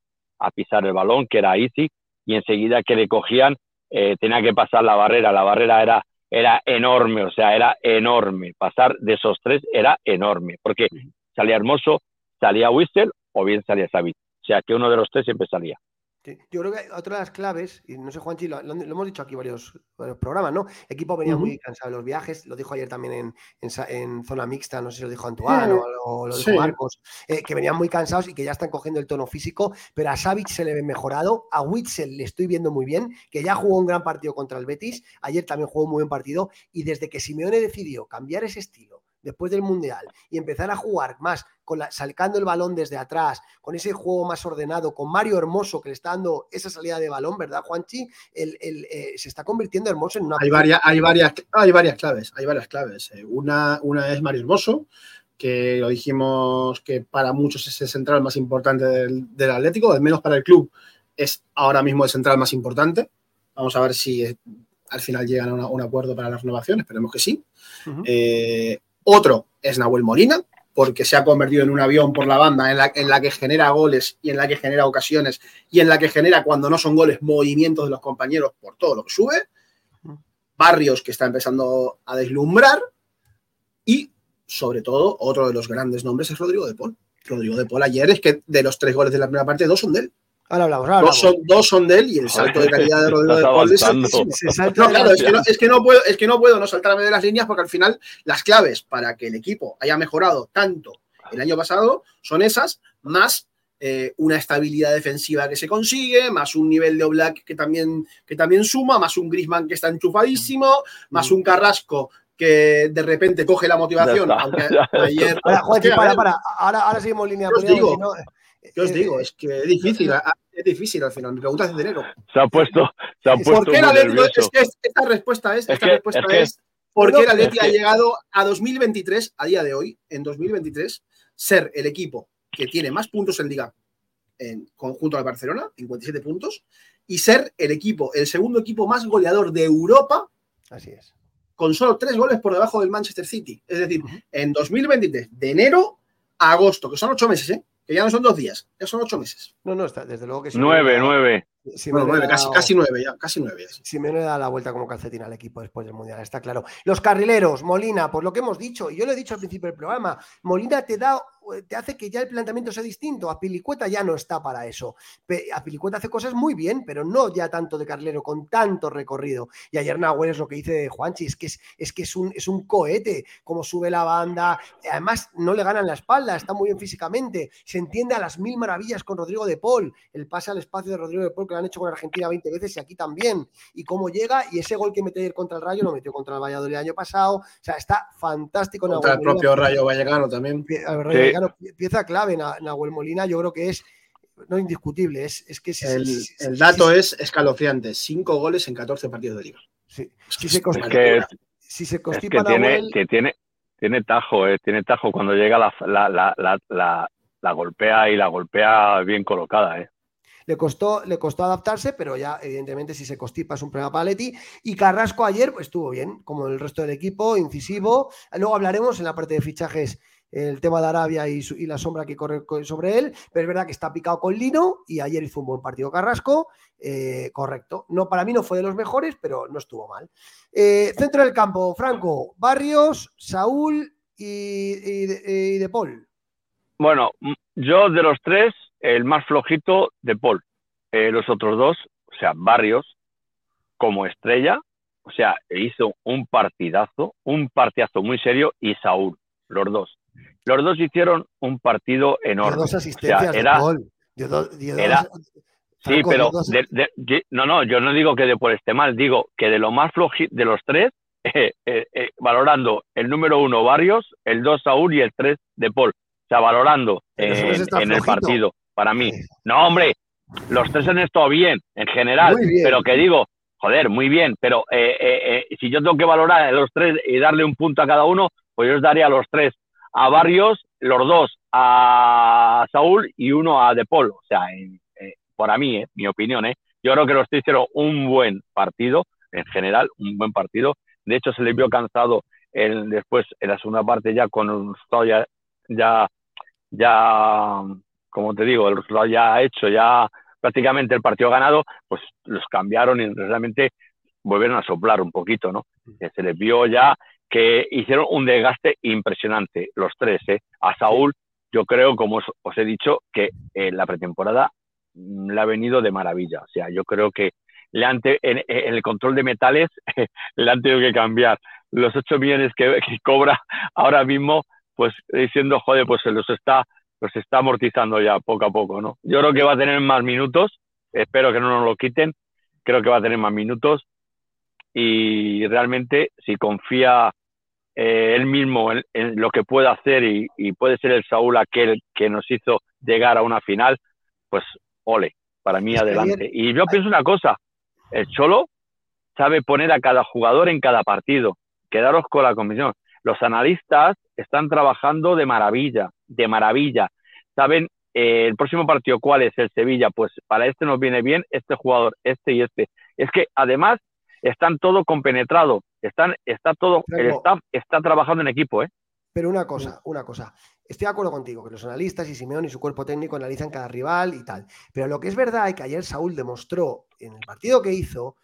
pisar el balón, que era Easy, y enseguida que le cogían, eh, tenía que pasar la barrera. La barrera era era enorme, o sea, era enorme. Pasar de esos tres era enorme, porque salía Hermoso, salía Whistle o bien salía Savit. O sea, que uno de los tres siempre salía. Yo creo que otra de las claves, y no sé, Juanchi, lo, lo, hemos dicho aquí varios, varios programas, ¿no? El equipo venía muy cansado de los viajes, lo dijo ayer también en, en, zona mixta, no sé si lo dijo Antoine o, lo dijo Marcos, eh, que venían muy cansados y que ya están cogiendo el tono físico, pero a Savic se le ve mejorado, a Witzel le estoy viendo muy bien, que ya jugó un gran partido contra el Betis, ayer también jugó un muy buen partido, y desde que Simeone decidió cambiar ese estilo, después del Mundial y empezar a jugar más, con la, sacando el balón desde atrás, con ese juego más ordenado, con Mario Hermoso que le está dando esa salida de balón, ¿verdad, Juanchi? El, eh, se está convirtiendo Hermoso en una... Hay varias, hay varias, hay varias claves, hay varias claves. Eh. Una, una es Mario Hermoso, que lo dijimos que para muchos es el central más importante del, Atlético, al menos para el club es ahora mismo el central más importante. Vamos a ver si eh, al final llegan a un acuerdo para la renovación, esperemos que sí. Otro es Nahuel Molina, porque se ha convertido en un avión por la banda en la, en la, que genera goles y en la que genera ocasiones y en la que genera, cuando no son goles, movimientos de los compañeros por todo lo que sube. Barrios que está empezando a deslumbrar y, sobre todo, otro de los grandes nombres es Rodrigo de Paul. Rodrigo de Paul ayer es que de los tres goles de la primera parte, dos son de él. Ahora hablamos, ahora Dos son, dos son de él y el salto de calidad de Rodrigo de Paul es No, claro, que no, es que no puedo, es que no puedo no saltarme de las líneas porque al final las claves para que el equipo haya mejorado tanto el año pasado son esas, más eh, una estabilidad defensiva que se consigue, más un nivel de Oblak que también, que también suma, más un Grisman que está enchufadísimo, más un Carrasco que de repente coge la motivación, está, aunque ayer... Ahora, para, para. Seguimos línea os digo, si no, ¿Qué os eh, digo? Es que es difícil, es difícil al final. Mi pregunta es de enero. Se ha puesto, se ha ¿Por puesto ¿Por qué el Atlético? Es que es- esta respuesta es, Es esta que- respuesta es que- es ¿por qué el es ha que- llegado a 2023, a día de hoy, en 2023, ser el equipo que tiene más puntos en liga en conjunto al Barcelona, 57 puntos, y ser el equipo, el segundo equipo más goleador de Europa, Así es. con solo tres goles por debajo del Manchester City. Es decir, en 2023, de enero a agosto, que son ocho meses, ¿eh? Que ya no son dos días, ya son ocho meses. No, no, está, desde luego que sí. Nueve, nueve. Bueno, nueve, casi, casi nueve ya, casi nueve. ya. Simeone da la vuelta como calcetín al equipo después del Mundial, está claro. Los carrileros, Molina, pues lo que hemos dicho, y yo lo he dicho al principio del programa, Molina te da, te hace que ya el planteamiento sea distinto. A Pilicueta ya no está para eso. A Pilicueta hace cosas muy bien, pero no ya tanto de carrilero, con tanto recorrido. Y ayer Nahuel es lo que dice Juanchi, es que es, es, que es, un, es un cohete, como sube la banda. Además, no le ganan la espalda, está muy bien físicamente. Se entiende a las mil maravillas con Rodrigo de Paul. El pase al espacio de Rodrigo de Paul que lo han hecho con Argentina 20 veces y aquí también. Y cómo llega, y ese gol que metió ayer contra el Rayo lo metió contra el Valladolid el año pasado. O sea, está fantástico. Contra el Nahuel Molina. propio Rayo Vallecano también. Pie- a ver, Sí. Vallecano, pie- pieza clave, Na- Nahuel Molina, yo creo que es no indiscutible, es, es que si, El, si- el dato si- es escalofriante: cinco goles en 14 partidos de liga. si- Es si se es const- una Es que, si se es constipa que tiene, Nahuel, que tiene, tiene tajo, eh, tiene tajo cuando llega la, la, la, la, la, la golpea y la golpea bien colocada, eh. Le costó, le costó adaptarse, pero ya evidentemente si se constipa es un problema para Leti. Y Carrasco ayer pues, estuvo bien, como el resto del equipo, incisivo. Luego hablaremos en la parte de fichajes el tema de Arabia y, la sombra que corre co- sobre él, pero es verdad que está picado con Lino y ayer hizo un buen partido Carrasco, eh, correcto. No, para mí no fue de los mejores, pero no estuvo mal. Eh, centro del campo, Franco, Barrios, Saúl y, y de, Paul. Bueno, yo de los tres, el más flojito de Paul. Eh, los otros dos, o sea, Barrios como estrella, o sea, hizo un partidazo, un partidazo muy serio, y Saúl, los dos. Los dos hicieron un partido enorme. dos asistencias O sea, era- de Paul. Do- dos- Sí, pero dos- no, no, yo no digo que de por esté mal, digo que de lo más flojito de los tres, eh, eh, eh, valorando el número uno Barrios, el dos Saúl y el tres de Paul. O sea, valorando en, el partido, para mí. No, hombre, los tres han estado bien, en general, bien. pero que digo, joder, muy bien, pero eh, eh, eh, si yo tengo que valorar a los tres y darle un punto a cada uno, pues yo os daría a los tres a Barrios, los dos a Saúl y uno a De Paul. O sea, en- eh, para mí, eh, mi opinión, eh, yo creo que los tres hicieron un buen partido, en general, un buen partido. De hecho, se les vio cansado el, después, en la segunda parte, ya con un resultado ya, ya, ya, como te digo, el resultado ya hecho, ya prácticamente el partido ganado, pues los cambiaron y realmente volvieron a soplar un poquito, ¿no? Se les vio ya que hicieron un desgaste impresionante, los tres, ¿eh? A Saúl, yo creo, como os, os he dicho, que en la pretemporada mm, le ha venido de maravilla. O sea, yo creo que le han en, en el control de metales le han tenido que cambiar los 8 millones que, que cobra ahora mismo, pues diciendo, joder, pues se los está, los está amortizando ya poco a poco, ¿no? Yo creo que va a tener más minutos, espero que no nos lo quiten, creo que va a tener más minutos y realmente si confía eh, él mismo en, en lo que puede hacer y, y puede ser el Saúl aquel que nos hizo llegar a una final, pues ole, para mí adelante. Y yo pienso una cosa, el Cholo sabe poner a cada jugador en cada partido. Quedaros con la comisión. Los analistas están trabajando de maravilla, de maravilla. Saben eh, el próximo partido cuál es el Sevilla, pues para este nos viene bien este jugador, este y este. Es que además están todo compenetrado, están, está todo, el staff está trabajando en equipo, ¿eh? Pero una cosa, una cosa. Estoy de acuerdo contigo, que los analistas y Simeón y su cuerpo técnico analizan cada rival y tal. Pero lo que es verdad es que ayer Saúl demostró en el partido que hizo,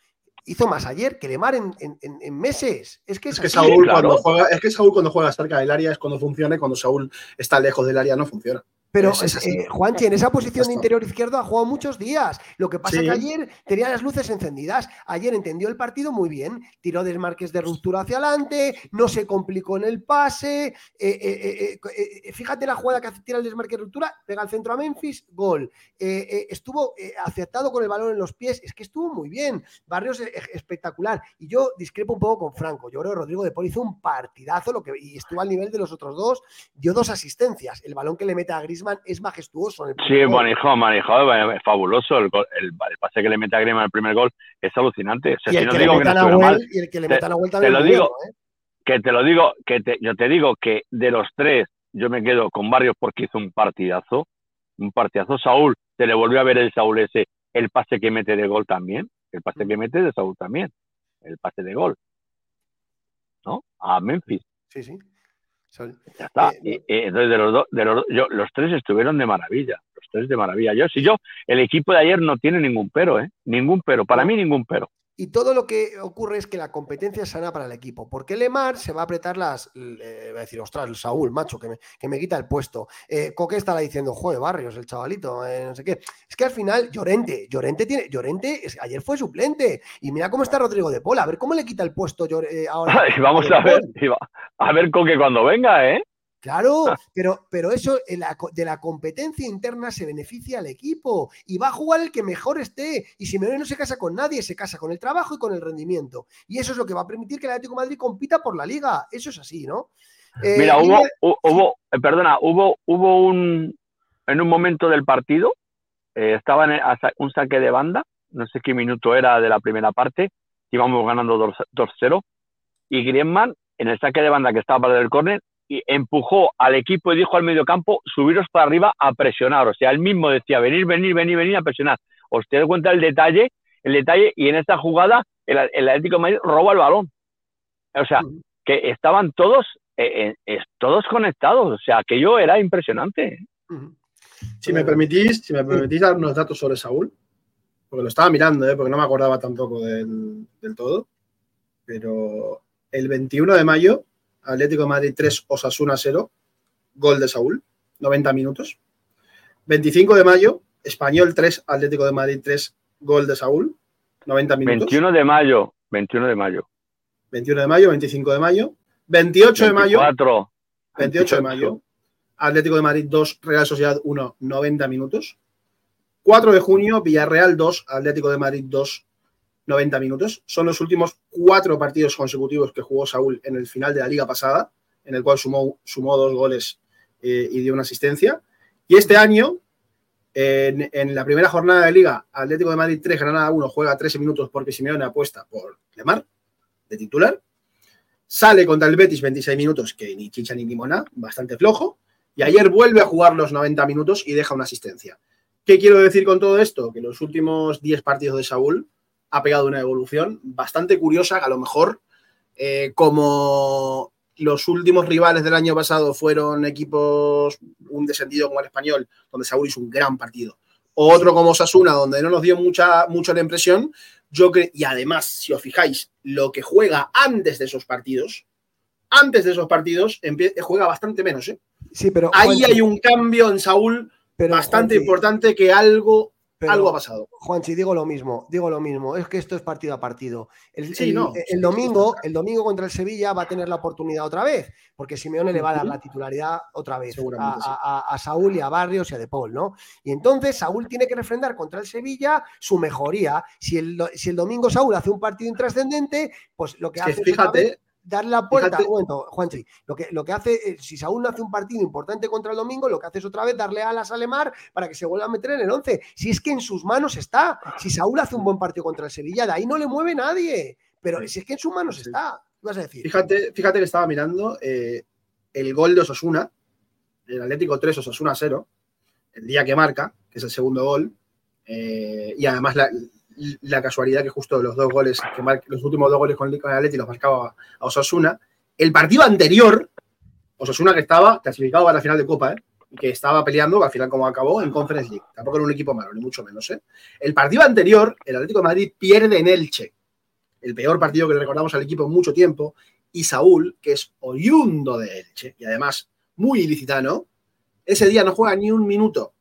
hizo más ayer que Lemar en, en- en- en meses. Es que es, Es que. Saúl claro. cuando juega, es que Saúl cuando juega cerca del área es cuando funciona y cuando Saúl está lejos del área no funciona. Pero, eh, Juanchi, en esa posición de interior izquierdo ha jugado muchos días. Lo que pasa es que ayer tenía las luces encendidas. Ayer entendió el partido muy bien. Tiró desmarques de ruptura hacia adelante, no se complicó en el pase. Eh, eh, fíjate la jugada que hace, tira el desmarque de ruptura, pega al centro a Memphis, gol. estuvo aceptado con el balón en los pies. Es que estuvo muy bien. Barrios espectacular. Y yo discrepo un poco con Franco. Yo creo que Rodrigo de Paul hizo un partidazo lo que, y estuvo al nivel de los otros dos. Dio dos asistencias. El balón que le mete a Grisman es majestuoso. sí, manejó, manejó, es fabuloso. El, el, pase que le mete a Griezmann el primer gol es alucinante. y, el que le metan a mal, y el que le metan a vuelta te, lo digo, ¿eh? que te lo digo, que yo te digo que de los tres yo me quedo con Barrios porque hizo un partidazo, un partidazo. Saúl, se le volvió a ver el Saúl ese, el pase que mete de gol también, el pase que mete de Saúl también, el pase de gol, ¿no? A Memphis. Sí, sí. Ya está. Eh, entonces, de los, dos, de los, yo, los tres estuvieron de maravilla. Los tres de maravilla. Yo, si yo, el equipo de ayer no tiene ningún pero, ¿eh? Ningún pero. Para mí, ningún pero. Y todo lo que ocurre es que la competencia es sana para el equipo, porque Lemar se va a apretar las. Eh, va a decir, ostras, el Saúl, macho, que me, que me quita el puesto. Eh, Coque estará diciendo, joder, Barrios, el chavalito, eh, no sé qué. Es que al final, Llorente, Llorente tiene. Llorente ayer fue suplente. Y mira cómo está Rodrigo de Pola, a ver cómo le quita el puesto ahora. y vamos a ver, a ver Coque cuando venga, ¿eh? Claro, pero, pero eso de la competencia interna se beneficia al equipo y va a jugar el que mejor esté. Y Simeone no se casa con nadie, se casa con el trabajo y con el rendimiento. Y eso es lo que va a permitir que el Atlético de Madrid compita por la liga. Eso es así, ¿no? Eh, Mira, hubo, hubo, eh, perdona, hubo, hubo un, en un momento del partido, eh, estaba en un saque de banda, no sé qué minuto era de la primera parte, íbamos ganando 2-0, y Griezmann, en el saque de banda que estaba para el córner, y empujó al equipo y dijo al mediocampo, subiros para arriba a presionar. O sea, él mismo decía, venir, venir, venir, venir a presionar. Os te das cuenta el detalle, el detalle, y en esta jugada el, Atlético de Madrid roba el balón. O sea, que estaban todos, eh, eh, todos conectados. O sea, aquello era impresionante. Si me permitís, si me permitís dar unos datos sobre Saúl, porque lo estaba mirando, ¿eh? porque no me acordaba tampoco del, del todo, pero el 21 de mayo Atlético de Madrid 3, Osasuna 0, gol de Saúl, 90 minutos. 25 de mayo, Español 3, Atlético de Madrid 3, gol de Saúl, 90 minutos. 21 de mayo, 21 de mayo. 21 de mayo, 25 de mayo. 28 de mayo. 28 de mayo. Atlético de Madrid 2, Real Sociedad 1, 90 minutos. 4 de junio, Villarreal 2, Atlético de Madrid 2, 90 minutos. Son los últimos cuatro partidos consecutivos que jugó Saúl en el final de la liga pasada, en el cual sumó, sumó dos goles eh, y dio una asistencia. Y este año, en, la primera jornada de liga, Atlético de Madrid 3, Granada 1, juega 13 minutos porque Simeone apuesta por Lemar, de titular. Sale contra el Betis 26 minutos, que ni chicha ni limona, bastante flojo. Y ayer vuelve a jugar los 90 minutos y deja una asistencia. ¿Qué quiero decir con todo esto? Que los últimos 10 partidos de Saúl ha pegado una evolución bastante curiosa, que a lo mejor eh, como los últimos rivales del año pasado fueron equipos, un descendido como el español, donde Saúl hizo un gran partido, o otro como Sasuna, donde no nos dio mucha, mucho la impresión, yo creo, y además, si os fijáis, lo que juega antes de esos partidos, antes de esos partidos, juega bastante menos. ¿eh? Sí, pero, Ahí hay un cambio en Saúl bastante importante que algo algo ha pasado. Juanchi, digo lo mismo, digo lo mismo. Es que esto es partido a partido. El, el, domingo, el domingo contra el Sevilla va a tener la oportunidad otra vez, porque Simeone le va a dar la titularidad otra vez a, Saúl y a Barrios y a De Paul, ¿no? Y entonces Saúl tiene que refrendar contra el Sevilla su mejoría. Si el, si el domingo Saúl hace un partido intrascendente, pues lo que hace fíjate, darle la puerta. Juanchi, lo que, lo que hace, eh, si Saúl no hace un partido importante contra el domingo, lo que hace es otra vez darle alas a Alemar para que se vuelva a meter en el 11. Si es que en sus manos está. Si Saúl hace un buen partido contra el Sevilla, de ahí no le mueve nadie. Pero si es que en sus manos está, vas a decir? Fíjate, fíjate que estaba mirando eh, el gol de Osasuna, el Atlético 3, Osasuna 0, el día que marca, que es el segundo gol. Eh, y además la, la casualidad que justo los dos goles, que los últimos dos goles con el Atleti los marcaba a Osasuna. El partido anterior, Osasuna que estaba clasificado para la final de Copa, ¿eh? que estaba peleando, al final como acabó, en Conference League. Tampoco era un equipo malo, ni mucho menos. ¿eh? El partido anterior, el Atlético de Madrid pierde en Elche. El peor partido que le recordamos al equipo en mucho tiempo. Y Saúl, que es oriundo de Elche, y además muy ilicitano, ese día no juega ni un minuto.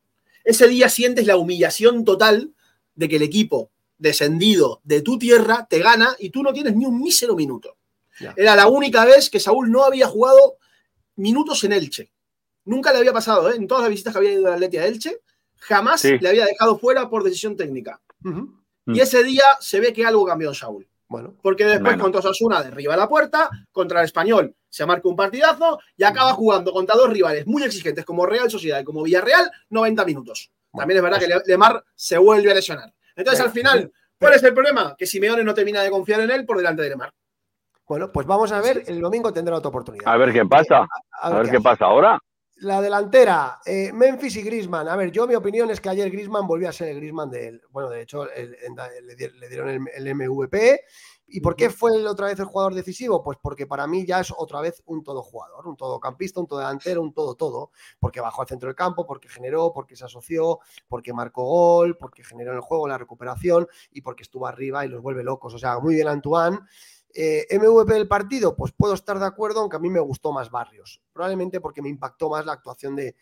Ese día sientes la humillación total de que el equipo descendido de tu tierra te gana y tú no tienes ni un mísero minuto. Era la única vez que Saúl no había jugado minutos en Elche. Nunca le había pasado, ¿eh? en todas las visitas que había ido a la a Elche, jamás le había dejado fuera por decisión técnica. Y ese día se ve que algo cambió en Saúl. Bueno, porque después contra Osasuna derriba la puerta, contra el Español se marca un partidazo y acaba jugando contra dos rivales muy exigentes como Real Sociedad y como Villarreal 90 minutos. También es verdad que Lemar se vuelve a lesionar. Entonces, al final, ¿cuál es el problema? Que Simeone no termina de confiar en él por delante de Lemar. Bueno, pues vamos a ver, el domingo tendrá otra oportunidad. A ver qué pasa. A, ver, qué pasa ahora. La delantera, eh, Memphis y Grisman. A ver, yo mi opinión es que ayer Grisman volvió a ser el Grisman de Bueno, de hecho, le, dieron el, MVP. ¿Y por qué fue otra vez el jugador decisivo? Pues porque para mí ya es otra vez un todo jugador, un todo campista, un todo delantero, un todo todo. Porque bajó al centro del campo, porque generó, porque se asoció, porque marcó gol, porque generó en el juego la recuperación y porque estuvo arriba y los vuelve locos. O sea, muy bien Antoine. Eh, MVP del partido, pues puedo estar de acuerdo, aunque a mí me gustó más Barrios. Probablemente porque me impactó más la actuación de,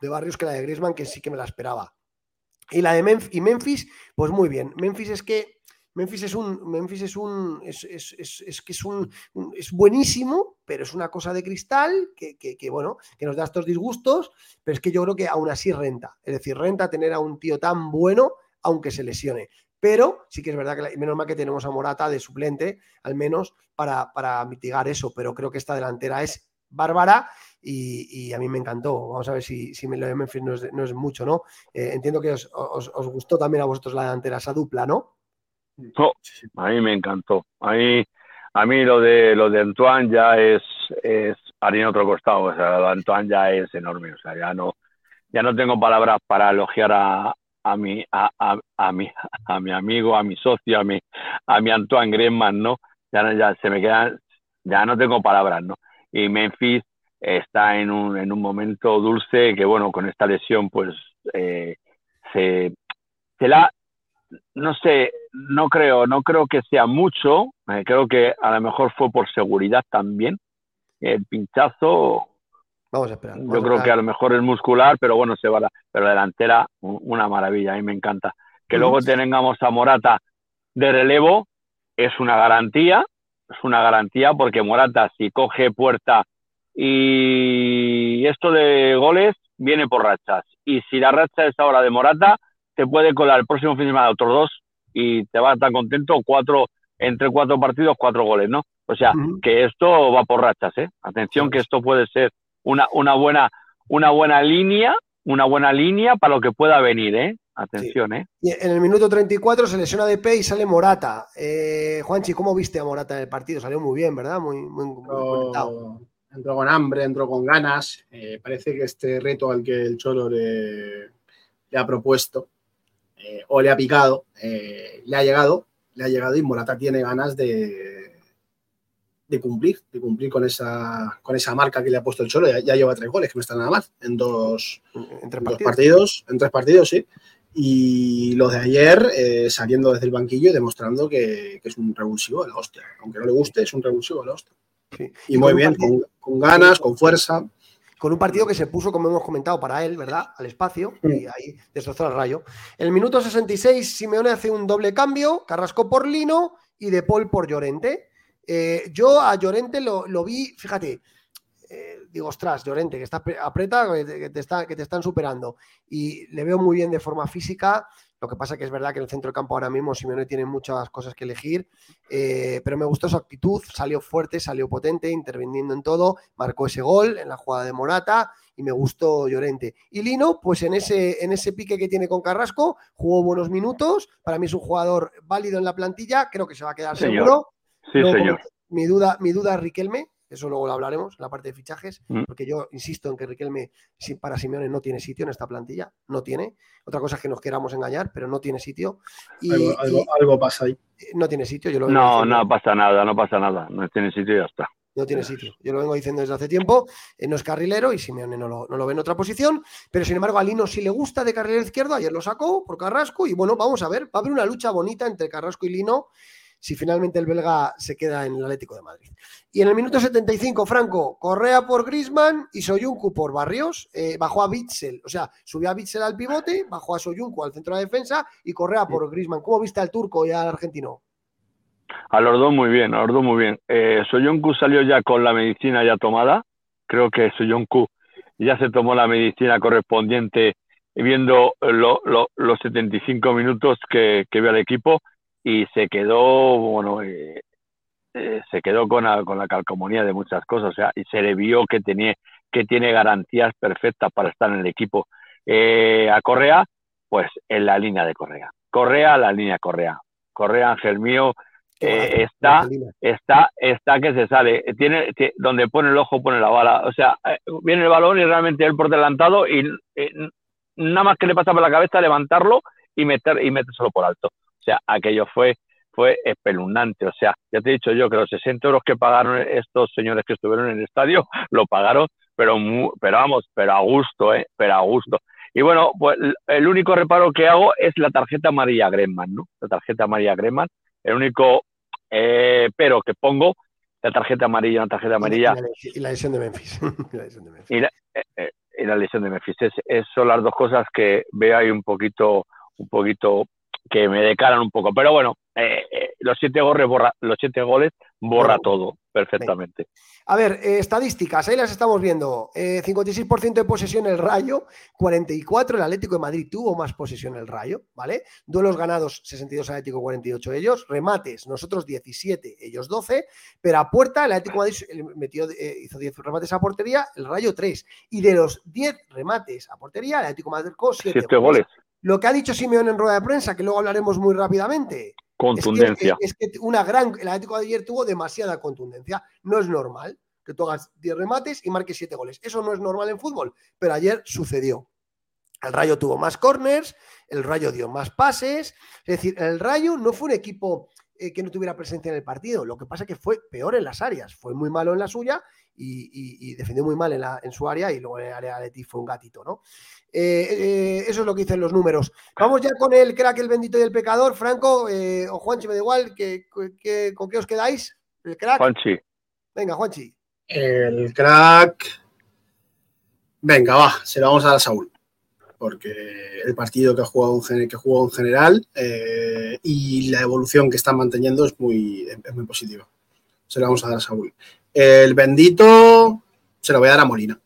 Barrios que la de Griezmann, que sí que me la esperaba. Y la de Memphis, y Memphis, pues muy bien. Memphis es que Memphis es un, Memphis es un, es, que es un, es buenísimo, pero es una cosa de cristal que, que, bueno, que nos da estos disgustos, pero es que yo creo que aún así renta. Es decir, renta tener a un tío tan bueno, aunque se lesione. Pero sí que es verdad que menos mal que tenemos a Morata de suplente, al menos para, para mitigar eso. Pero creo que esta delantera es bárbara y, a mí me encantó. Vamos a ver si, si lo de Memphis no es, no es mucho, ¿no? Eh, entiendo que os, gustó también a vosotros la delantera, esa dupla, ¿no? a mí me encantó. A mí, a mí lo de lo de Antoine ya es, es harina otro costado. O sea, lo de Antoine ya es enorme. O sea, ya no, ya no tengo palabras para elogiar a, a mi, a, a, a, mi, a mi amigo, a mi socio, a mi, a mi Antoine Griezmann, ¿no? Ya, ya se me quedan, ya no tengo palabras, ¿no? Y Memphis está en un, en un momento dulce que, bueno, con esta lesión, pues eh, se, se la, no sé, no creo, no creo que sea mucho, eh, creo que a lo mejor fue por seguridad también. El pinchazo, Vamos a esperar. Yo creo que a lo mejor es muscular, pero bueno, se va la, pero delantera, una maravilla, a mí me encanta. Que luego tengamos a Morata de relevo es una garantía, es una garantía porque Morata si coge puerta y esto de goles viene por rachas. Y si la racha es ahora de Morata, te puede colar el próximo fin de semana otros dos y te va a estar contento cuatro, entre cuatro partidos, cuatro goles, ¿no? O sea, que esto va por rachas, ¿eh? Atención que esto puede ser una, una, buena, una buena línea, una buena línea para lo que pueda venir, ¿eh? Atención, ¿eh? Y en el minuto 34 se lesiona de P y sale Morata. Eh, Juanchi, ¿cómo viste a Morata en el partido? Salió muy bien, ¿verdad? Muy, muy, conectado. Entró con hambre, entró con ganas. Eh, parece que este reto al que el Cholo le, ha propuesto eh, o le ha picado, eh, le ha llegado, le ha llegado y Morata tiene ganas de, de cumplir, de cumplir con esa, con esa marca que le ha puesto el Cholo. Ya, lleva tres goles, que no está nada mal, en dos, partidos. en tres partidos, sí. Y los de ayer eh, saliendo desde el banquillo y demostrando que, es un revulsivo de la hostia. Aunque no le guste, es un revulsivo de la hostia. Y, muy bien, con, ganas, con fuerza. Con un partido que se puso, como hemos comentado, para él, ¿verdad? Al espacio y ahí destrozó el rayo. El minuto 66, Simeone hace un doble cambio, Carrasco por Lino y De Paul por Llorente. Eh, yo a Llorente lo, vi, fíjate, eh, digo, ostras, Llorente, que está aprieta, que te, está, que te están superando. Y le veo muy bien de forma física. Lo que pasa que es verdad que en el centro del campo ahora mismo Simeone tiene muchas cosas que elegir, eh, pero me gustó su actitud, salió fuerte, salió potente, interviniendo en todo, marcó ese gol en la jugada de Morata y me gustó Llorente. Y Lino, pues en ese, en ese pique que tiene con Carrasco, jugó buenos minutos, para mí es un jugador válido en la plantilla, creo que se va a quedar seguro Sí, señor. Mi duda, mi duda es Riquelme, eso luego lo hablaremos en la parte de fichajes, mm. porque yo insisto en que Riquelme para Simeone no tiene sitio en esta plantilla, no tiene. Otra cosa es que nos queramos engañar, pero no tiene sitio. Y, algo, pasa ahí. No tiene sitio. Yo lo no, no pasa nada, no pasa nada. No tiene sitio y ya está. No tiene sitio. Yo lo vengo diciendo desde hace tiempo. Eh, no es carrilero y Simeone no lo, no lo ve en otra posición. Pero sin embargo, a Lino sí le gusta de carrilero izquierdo. Ayer lo sacó por Carrasco. Y bueno, vamos a ver. Va a haber una lucha bonita entre Carrasco y Lino si finalmente el belga se queda en el Atlético de Madrid. Y en el minuto 75, Franco, Correa por Grisman y Soyuncu por Barrios, eh, bajó a Bitzel, o sea, subió a Bitzel al pivote, bajó a Soyuncu al centro de defensa y Correa por Grisman. ¿Cómo viste al turco y al argentino? A los dos muy bien, a los dos muy bien. Eh, Soyuncu salió ya con la medicina ya tomada, creo que Soyuncu ya se tomó la medicina correspondiente viendo los 75 minutos que, que vio al equipo y se quedó, bueno, eh, eh, se quedó con la, con la calcomanía de muchas cosas, o sea, y se le vio que, tenía, que tiene garantías perfectas para estar en el equipo. Eh, a Correa, pues en la línea de Correa. Correa, la línea Correa. Correa, Ángel mío, está, está, está que se sale. Tiene, donde pone el ojo, pone la bala. O sea, viene el balón y realmente él por delantado y nada más que le pasa por la cabeza levantarlo y meter y metérselo por alto. O sea, aquello fue fue espeluznante. O sea, ya te he dicho yo que los 60 euros que pagaron estos señores que estuvieron en el estadio, lo pagaron, pero, pero vamos, pero a gusto, ¿eh? Pero a gusto. Y bueno, pues el único reparo que hago es la tarjeta amarilla Gremman, ¿no? La tarjeta amarilla Gremman. El único eh, pero que pongo, la tarjeta amarilla, la tarjeta amarilla. Y la, lesión de Memphis. Y la, eh, eh, y la lesión de Memphis. Es, son las dos cosas que veo ahí un poquito, un poquito que me decaran un poco. Pero bueno, eh, eh, los, siete goles borra, los siete goles borra todo perfectamente. A ver, eh, estadísticas, ahí las estamos viendo. 56% de posesión el Rayo, 44 el Atlético de Madrid tuvo más posesión el Rayo, ¿vale? Duelos ganados 62 Atlético, 48 ellos, remates nosotros 17, ellos 12, pero a puerta el Atlético de Madrid metió, hizo 10 remates a portería, el Rayo 3. Y de los 10 remates a portería, el Atlético de Madrid 7, 7 goles. Lo que ha dicho Simeón en rueda de prensa, que luego hablaremos muy rápidamente. Contundencia. Es que, una gran. El Atlético de ayer tuvo demasiada contundencia. No es normal que tú hagas 10 remates y marques 7 goles. Eso no es normal en fútbol, pero ayer sucedió. El Rayo tuvo más corners, el Rayo dio más pases. Es decir, el Rayo no fue un equipo eh, que no tuviera presencia en el partido. Lo que pasa es que fue peor en las áreas. Fue muy malo en la suya y, defendió muy mal en, la, en, su área y luego en el área de Ti fue un gatito, ¿no? Eh, eh, eso es lo que dicen los números. Vamos ya con el crack, el bendito y el pecador. Franco eh, o Juanchi, me da igual, que, ¿con qué os quedáis? ¿El crack? Juanchi. Venga, Juanchi. El crack. Venga, va, se lo vamos a dar a Saúl. Porque el partido que ha jugado en, que jugado en general y la evolución que está manteniendo es muy, es muy positiva. Se lo vamos a dar a Saúl. El bendito se lo voy a dar a Molina.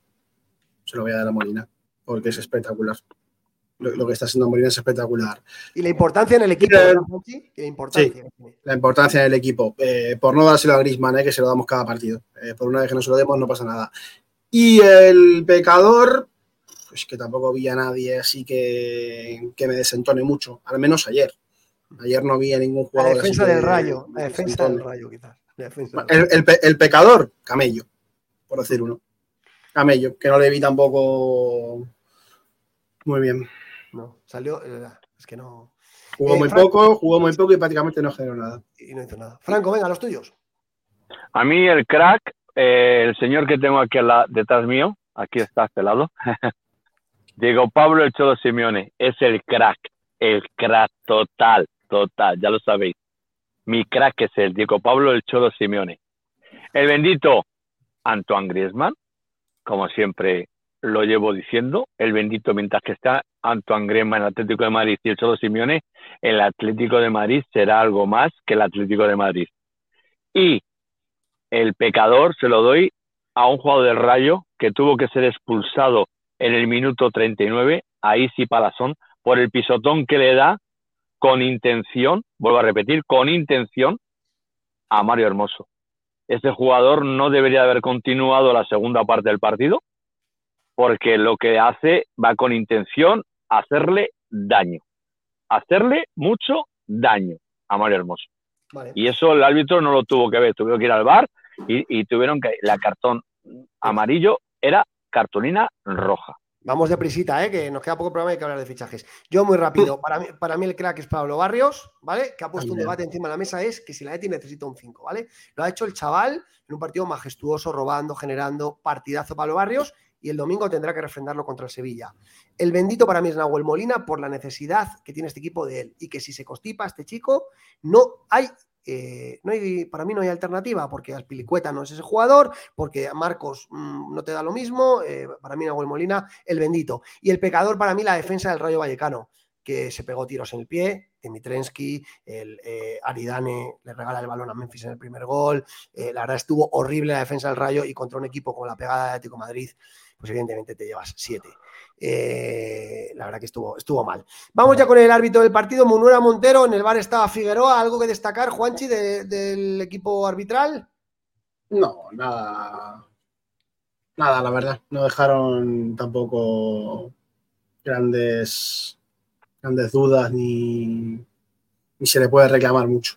Se lo voy a dar a Molina, porque es espectacular. Lo, que está haciendo Molina es espectacular. ¿Y la importancia en el equipo? la importancia. Sí, la importancia en el equipo. Eh, por no dárselo a Grisman, eh, que se lo damos cada partido. Eh, por una vez que no se lo demos, no pasa nada. Y el pecador, pues que tampoco vi a nadie así que, que me desentone mucho, al menos ayer. Ayer no vi a ningún jugador. La defensa del rayo, la defensa del rayo, quizás. El, pecador, Camello, por decir uno. Camello, que no le vi tampoco muy bien. No, salió, eh, es que no. Jugó eh, muy poco, jugó muy poco y prácticamente no generó nada. Y no hizo nada. Franco, venga, los tuyos. A mí el crack, eh, el señor que tengo aquí detrás mío, aquí está a este lado, Diego Pablo El Cholo Simeone, es el crack, el crack total, total, ya lo sabéis. Mi crack es el Diego Pablo El Cholo Simeone. El bendito Antoine Griezmann, como siempre lo llevo diciendo, el bendito mientras que está Antoine Griezmann en el Atlético de Madrid y el Cholo Simeone, el Atlético de Madrid será algo más que el Atlético de Madrid. Y el pecador se lo doy a un jugador del Rayo que tuvo que ser expulsado en el minuto 39, a Isi Palazón, por el pisotón que le da con intención, vuelvo a repetir, con intención a Mario Hermoso. Este jugador no debería haber continuado la segunda parte del partido porque lo que hace va con intención a hacerle daño, hacerle mucho daño a Mario Hermoso. Y eso el árbitro no lo tuvo que ver, tuvo que ir al bar y, y tuvieron que la cartón amarillo era cartulina roja. Vamos de prisita, ¿eh? que nos queda poco programa y hay que hablar de fichajes. Yo muy rápido, para mí, para mí el crack es Pablo Barrios, ¿vale? Que ha puesto un debate encima de la mesa, es que si la ETI necesita un 5, ¿vale? Lo ha hecho el chaval en un partido majestuoso, robando, generando, partidazo Pablo Barrios, y el domingo tendrá que refrendarlo contra el Sevilla. El bendito para mí es Nahuel Molina por la necesidad que tiene este equipo de él, y que si se constipa este chico, no hay eh, no hay, para mí no hay alternativa, porque Aspilicueta no es ese jugador, porque Marcos mm, no te da lo mismo, eh, para mí Nahuel Molina, el bendito. Y el pecador para mí la defensa del Rayo Vallecano, que se pegó tiros en el pie, Dimitrensky, el eh, Aridane le regala el balón a Memphis en el primer gol, la verdad estuvo horrible la defensa del Rayo y contra un equipo con la pegada de Atlético Madrid, pues evidentemente te llevas siete. Eh, la verdad que estuvo, estuvo mal. Vamos ya con el árbitro del partido, Munuera Montero. En el bar estaba Figueroa. ¿Algo que destacar, Juanchi, del equipo arbitral? No, nada. Nada, la verdad. No dejaron tampoco grandes, grandes dudas ni, ni se le puede reclamar mucho.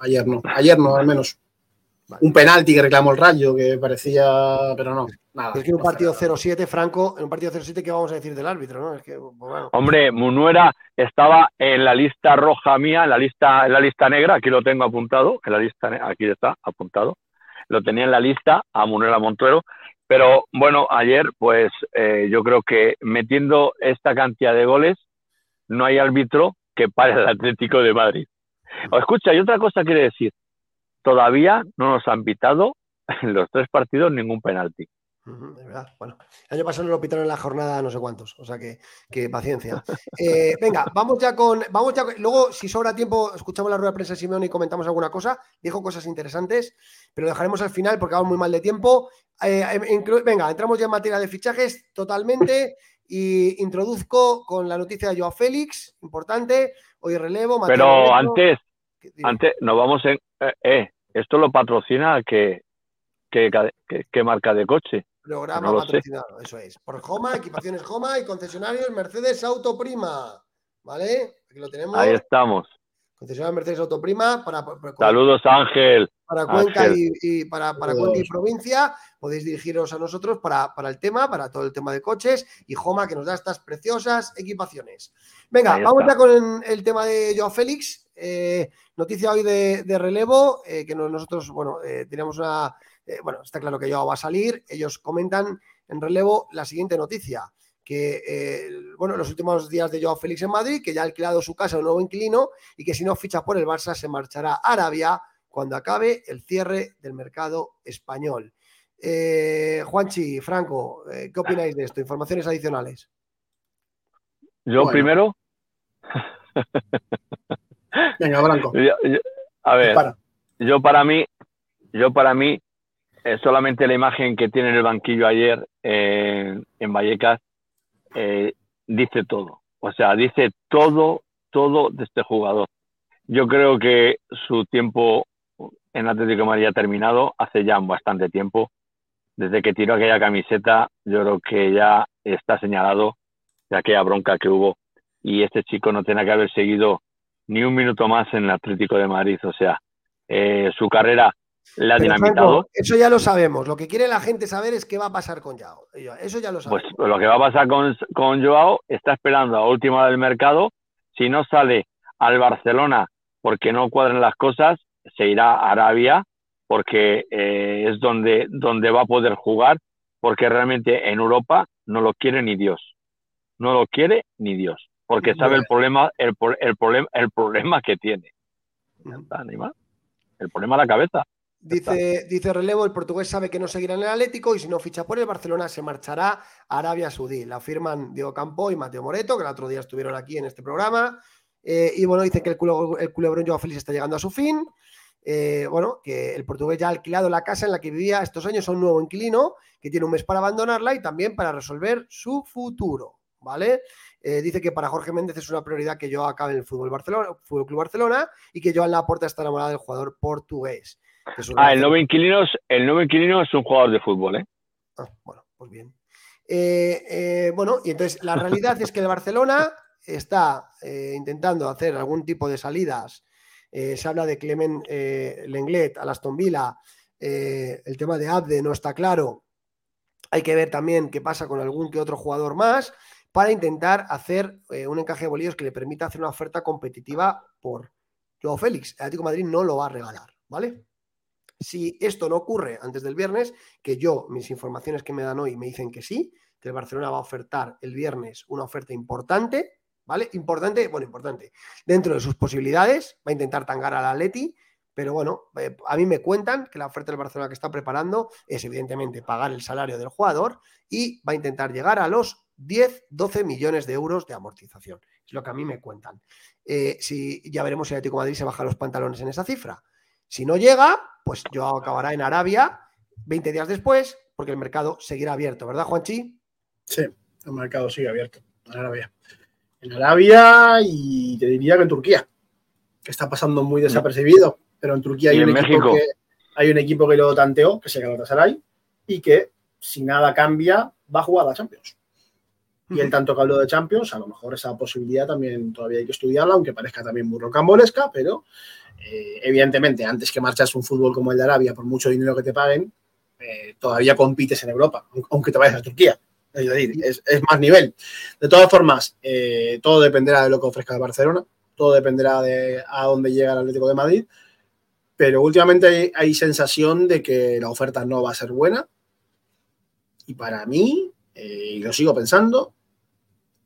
Ayer no, ayer no, al menos. Un penalti que reclamó el Rayo, que parecía, pero no, nada. Es que en un partido 0-7, Franco, en un partido 0-7, ¿qué vamos a decir del árbitro? ¿no? Es que, pues Hombre, Munuera estaba en la lista roja mía, en la lista, en la lista negra, aquí lo tengo apuntado, en la lista, aquí está apuntado, lo tenía en la lista a Munuera Montuero, pero bueno, ayer pues eh, yo creo que metiendo esta cantidad de goles, no hay árbitro que pare el Atlético de Madrid. O escucha, y otra cosa quiere decir, todavía no nos han pitado en los tres partidos ningún penalti. Bueno, el año pasado nos lo pitaron en la jornada no sé cuántos, o sea que, paciencia. Eh, venga, vamos ya con. Vamos ya luego, si sobra tiempo, escuchamos la rueda de prensa de Simeone y comentamos alguna cosa. Dijo cosas interesantes, pero lo dejaremos al final porque vamos muy mal de tiempo. Eh, em, venga, entramos ya en materia de fichajes totalmente y introduzco con la noticia de Joao Félix, importante. Hoy relevo. pero antes, antes nos vamos en. Eh, eh, esto lo patrocina que, que, marca de coche. Programa patrocinado, eso es. Por Joma, equipaciones Joma y concesionarios Mercedes Autoprima. ¿Vale? Aquí lo tenemos. Ahí estamos. Concesionarios Mercedes Autoprima para. Saludos, Ángel. Para Cuenca y, para, para Cuenca y provincia. Podéis dirigiros a nosotros para, el tema, para todo el tema de coches. Y Joma, que nos da estas preciosas equipaciones. Venga, vamos ya con el tema de Joao Félix. Eh, noticia hoy de, relevo, eh, que nosotros, bueno, eh, tenemos una eh, bueno, está claro que yo va a salir. Ellos comentan en relevo la siguiente noticia, que eh, bueno, los últimos días de Joao Félix en Madrid, que ya ha alquilado su casa a un nuevo inquilino y que si no ficha por el Barça se marchará a Arabia cuando acabe el cierre del mercado español. Eh, Juanchi, Franco, ¿qué opináis de esto? Informaciones adicionales. Yo primero. Venga, Franco. a ver, yo para mí, yo para mí eh, solamente la imagen que tiene en el banquillo ayer en Vallecas eh, dice todo. O sea, dice todo, todo de este jugador. Yo creo que su tiempo en Atlético de Madrid ha terminado hace ya bastante tiempo. Desde que tiró aquella camiseta, yo creo que ya está señalado de aquella bronca que hubo. Y este chico no tiene que haber seguido ni un minuto más en el Atlético de Madrid. O sea, eh, su carrera la dinamitado. eso ya lo sabemos. Lo que quiere la gente saber es qué va a pasar con Joao. Eso ya lo sabemos. Pues lo que va a pasar con, con Joao está esperando a última del mercado. Si no sale al Barcelona porque no cuadran las cosas, se irá a Arabia porque eh, es donde, donde va a poder jugar, porque realmente en Europa no lo quiere ni Dios. No lo quiere ni Dios, porque sabe el problema, el, el, problema, el problema que tiene. El problema de la cabeza. Dice, dice Relevo, el portugués sabe que no seguirá en el Atlético y si no ficha por el Barcelona se marchará a Arabia Saudí. La firman Diego Campo y Mateo Moreto, que el otro día estuvieron aquí en este programa. Eh, y bueno, dice que el, el culebrón Joao Félix está llegando a su fin. Eh, bueno, que el portugués ya ha alquilado la casa en la que vivía estos años a un nuevo inquilino, que tiene un mes para abandonarla y también para resolver su futuro. ¿Vale? Eh, dice que para Jorge Méndez es una prioridad que yo acabe en el Fútbol, Barcelona, Fútbol Club Barcelona y que Joan Laporta está enamorada del jugador portugués. Ah, el nuevo, inquilino es, el nuevo inquilino es un jugador de fútbol, ¿eh? Ah, bueno, pues bien. Eh, bueno, y entonces la realidad es que el Barcelona está intentando hacer algún tipo de salidas. Se habla de Clement Lenglet a Aston Villa. el tema de Abde no está claro. Hay que ver también qué pasa con algún que otro jugador más para intentar hacer un encaje de bolillos que le permita hacer una oferta competitiva por Joao Félix. El Atlético Madrid no lo va a regalar, ¿vale? Si esto no ocurre antes del viernes, que yo, mis informaciones que me dan hoy me dicen que sí, que el Barcelona va a ofertar el viernes una oferta importante, ¿vale? Importante, bueno, importante. Dentro de sus posibilidades, va a intentar tangar al Atleti, Pero bueno, eh, a mí me cuentan que la oferta del Barcelona que está preparando es evidentemente pagar el salario del jugador y va a intentar llegar a los 10, 12 millones de euros de amortización. Es lo que a mí me cuentan. Eh, si, ya veremos si el Atlético Madrid se baja los pantalones en esa cifra. Si no llega, pues yo acabará en Arabia 20 días después, porque el mercado seguirá abierto, ¿verdad, Juanchi? Sí, el mercado sigue abierto en Arabia. En Arabia y te diría que en Turquía, que está pasando muy desapercibido. Pero en Turquía hay, un equipo, que, hay un equipo que lo tanteó, que se Galatasaray, y que si nada cambia, va a jugar a la Champions. Y el tanto que habló de Champions, a lo mejor esa posibilidad también todavía hay que estudiarla, aunque parezca también muy rocambolesca, pero eh, evidentemente, antes que marchas un fútbol como el de Arabia, por mucho dinero que te paguen, eh, todavía compites en Europa, aunque te vayas a Turquía. Es decir, es, más nivel. De todas formas, eh, todo dependerá de lo que ofrezca el Barcelona, todo dependerá de a dónde llega el Atlético de Madrid pero últimamente hay, sensación de que la oferta no va a ser buena. Y para mí, eh, y lo sigo pensando,